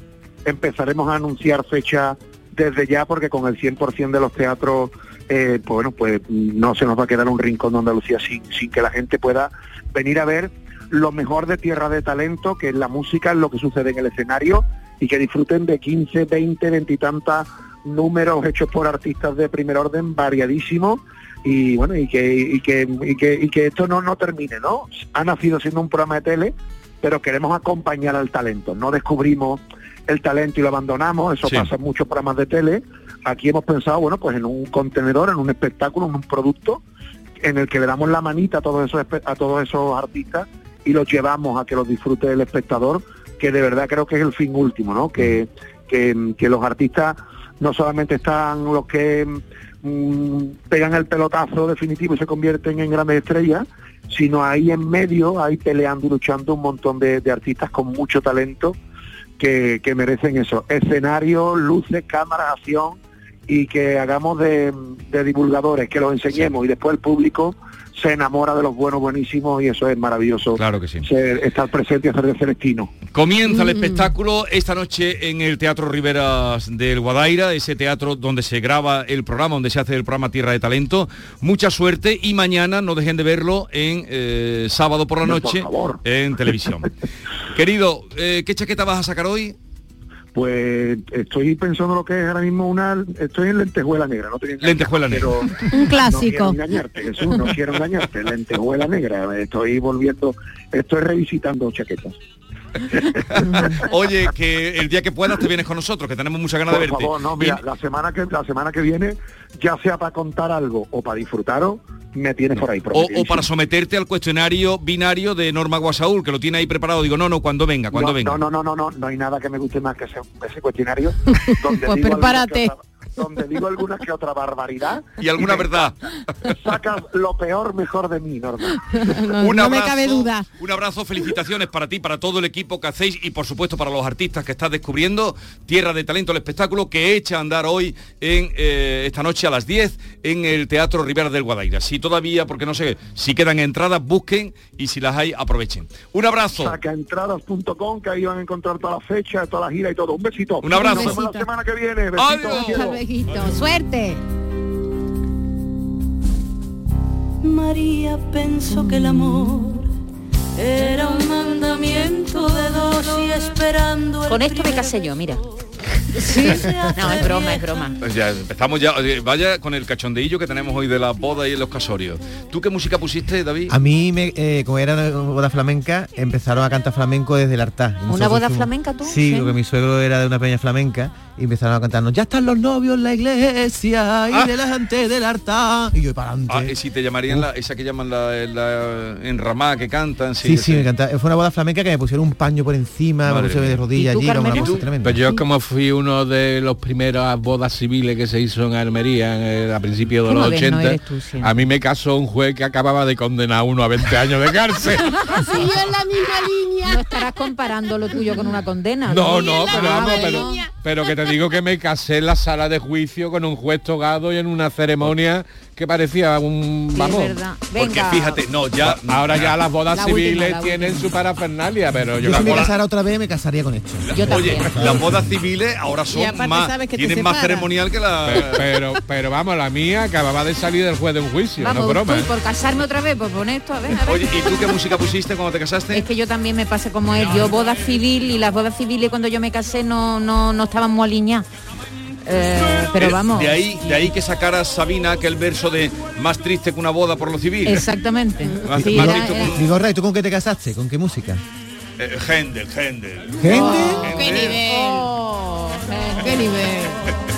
empezaremos a anunciar fechas desde ya, porque con el 100% de los teatros, eh, pues bueno, pues no se nos va a quedar un rincón de Andalucía sin, sin que la gente pueda venir a ver lo mejor de Tierra de Talento, que es la música, es lo que sucede en el escenario, y que disfruten de 15, 20, 20 y tantas números hechos por artistas de primer orden variadísimos y bueno y que y que y que, y que esto no no termine no ha nacido siendo un programa de tele pero queremos acompañar al talento. No descubrimos el talento y lo abandonamos eso Sí. pasa en muchos programas de tele. Aquí hemos pensado bueno pues en un contenedor en un espectáculo en un producto en el que le damos la manita a todos esos a todos esos artistas y los llevamos a que los disfrute el espectador que de verdad creo que es el fin último no que que, los artistas no solamente están los que mm, pegan el pelotazo definitivo y se convierten en grandes estrellas, sino ahí en medio, ahí peleando y luchando un montón de, de artistas con mucho talento que, que merecen eso, escenario, luces, cámaras, acción y que hagamos de, de divulgadores, que los enseñemos y después el público se enamora de los buenos, buenísimos y eso es maravilloso. Claro que sí. Ser- estar presente y hacer de Celestino. Comienza el Mm. espectáculo esta noche en el Teatro Riveras del Guadaira, ese teatro donde se graba el programa, donde se hace el programa Tierra de Talento. Mucha suerte y mañana no dejen de verlo en eh, sábado por la por noche favor. en televisión. *laughs* Querido, eh, ¿qué chaqueta vas a sacar hoy? Pues estoy pensando lo que es ahora mismo una... Estoy en lentejuela negra, no te Lentejuela negra. pero Un No clásico. quiero engañarte, Jesús, no quiero engañarte. Lentejuela negra, estoy volviendo, estoy revisitando chaquetas. *laughs* Oye, que el día que puedas te vienes con nosotros, que tenemos mucha ganas de Por verte. favor, no, mira, la semana que la semana que viene, ya sea para contar algo o para disfrutaros, me tienes por ahí. O, o para someterte al cuestionario binario de Norma Guasaúl, que lo tiene ahí preparado. Digo, no, no, cuando venga, cuando no, venga. No, no, no, no, no, no hay nada que me guste más que ese, ese cuestionario. *laughs* Donde Pues prepárate. Donde digo alguna que otra barbaridad. Y alguna verdad. Sacas lo peor mejor de mí, Norma. *laughs* No, un no abrazo, me cabe duda. Un abrazo, felicitaciones para ti, para todo el equipo que hacéis y por supuesto para los artistas que estás descubriendo. Tierra de Talento, el espectáculo que echa a andar hoy en eh, esta noche a las 10 en el Teatro Rivera del Guadaira. Si todavía, porque no sé, si quedan entradas, busquen y si las hay, aprovechen. Un abrazo. Sacaentradas.com, que ahí van a encontrar todas las fechas, todas las giras y todo. Un besito. Un abrazo. Nos vemos la semana que viene. Besitos, Adiós. Suerte. María pensó que el amor era un mandamiento de dos y esperando el Con esto me casé yo, mira. Sí. No, es broma, es broma. Pues Ya empezamos ya, vaya con el cachondeillo que tenemos hoy de la boda y en los casorios. ¿Tú qué música pusiste, David? A mí, me, eh, como era una boda flamenca, empezaron a cantar flamenco desde el altar. ¿Una boda fuimos- flamenca tú? Sí, Sí. porque mi suegro era de una peña flamenca y empezaron a cantarnos, ya están los novios en la iglesia y Ah. delante del altar. Y yo para adelante. Ah, y si te llamarían la, esa que llaman la, la enramada que cantan, sí. Sí, me encanta. Fue una boda flamenca que me pusieron un paño por encima, Madre me puse de rodillas ¿Y tú, allí, una cosa tremenda. Pues yo como fui uno de los primeros bodas civiles que se hizo en Almería en el- a principios de los moderno 80, eres tú, sí. a mí me casó un juez que acababa de condenar a uno a 20 años de cárcel. *laughs* Siguió en la misma línea. Estarás comparando lo tuyo con una condena. No, no, pero Ah, vamos, pero, pero que te digo que me casé en la sala de juicio con un juez togado y en una ceremonia que parecía un Sí, vamos. Porque fíjate, no, ya... Ahora ya las bodas La última, civiles la tienen última. su parafernalia, pero yo Yo si me boda- casara otra vez me casaría con esto. Yo Oye, también. las bodas civiles ahora son más, sabes que te tienen más ceremonial que la... Pe- pero, pero vamos, la mía acababa de salir del juez de un juicio, Vamos, no broma. tú, ¿eh? por casarme otra vez, por poner esto, a ver, a ver. Oye, ¿y tú qué música pusiste cuando te casaste? Es que yo también me pasa como yo boda civil y las bodas civiles cuando yo me casé no, no, no estaban muy alineadas. Eh, pero Eh, vamos. De ahí, de ahí que sacaras Sabina aquel verso de más triste que una boda por lo civil. Exactamente. Más- Sí, más triste eh, Vigorra, ¿y tú con qué te casaste? ¿Con qué música? Eh, Händel. Oh, qué nivel. oh, Qué nivel.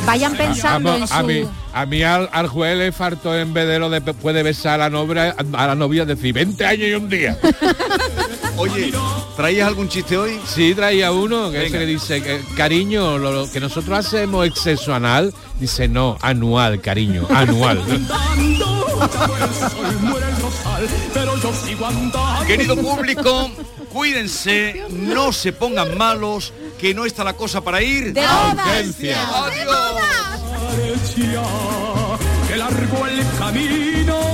Vayan pensando Vamos, en a su... mí, a mí al, al juez le faltó en vez de lo de puede besar a la novia, a la novia decir 20 años y un día. *laughs* Oye, ¿traías algún chiste hoy? Sí, traía uno que, que dice, que, cariño, lo, lo que nosotros hacemos es sexo anal, dice no, anual, cariño, anual. *laughs* Querido público, cuídense, no se pongan malos, que no está la cosa para ir. De urgencia. Adiós. que largo el camino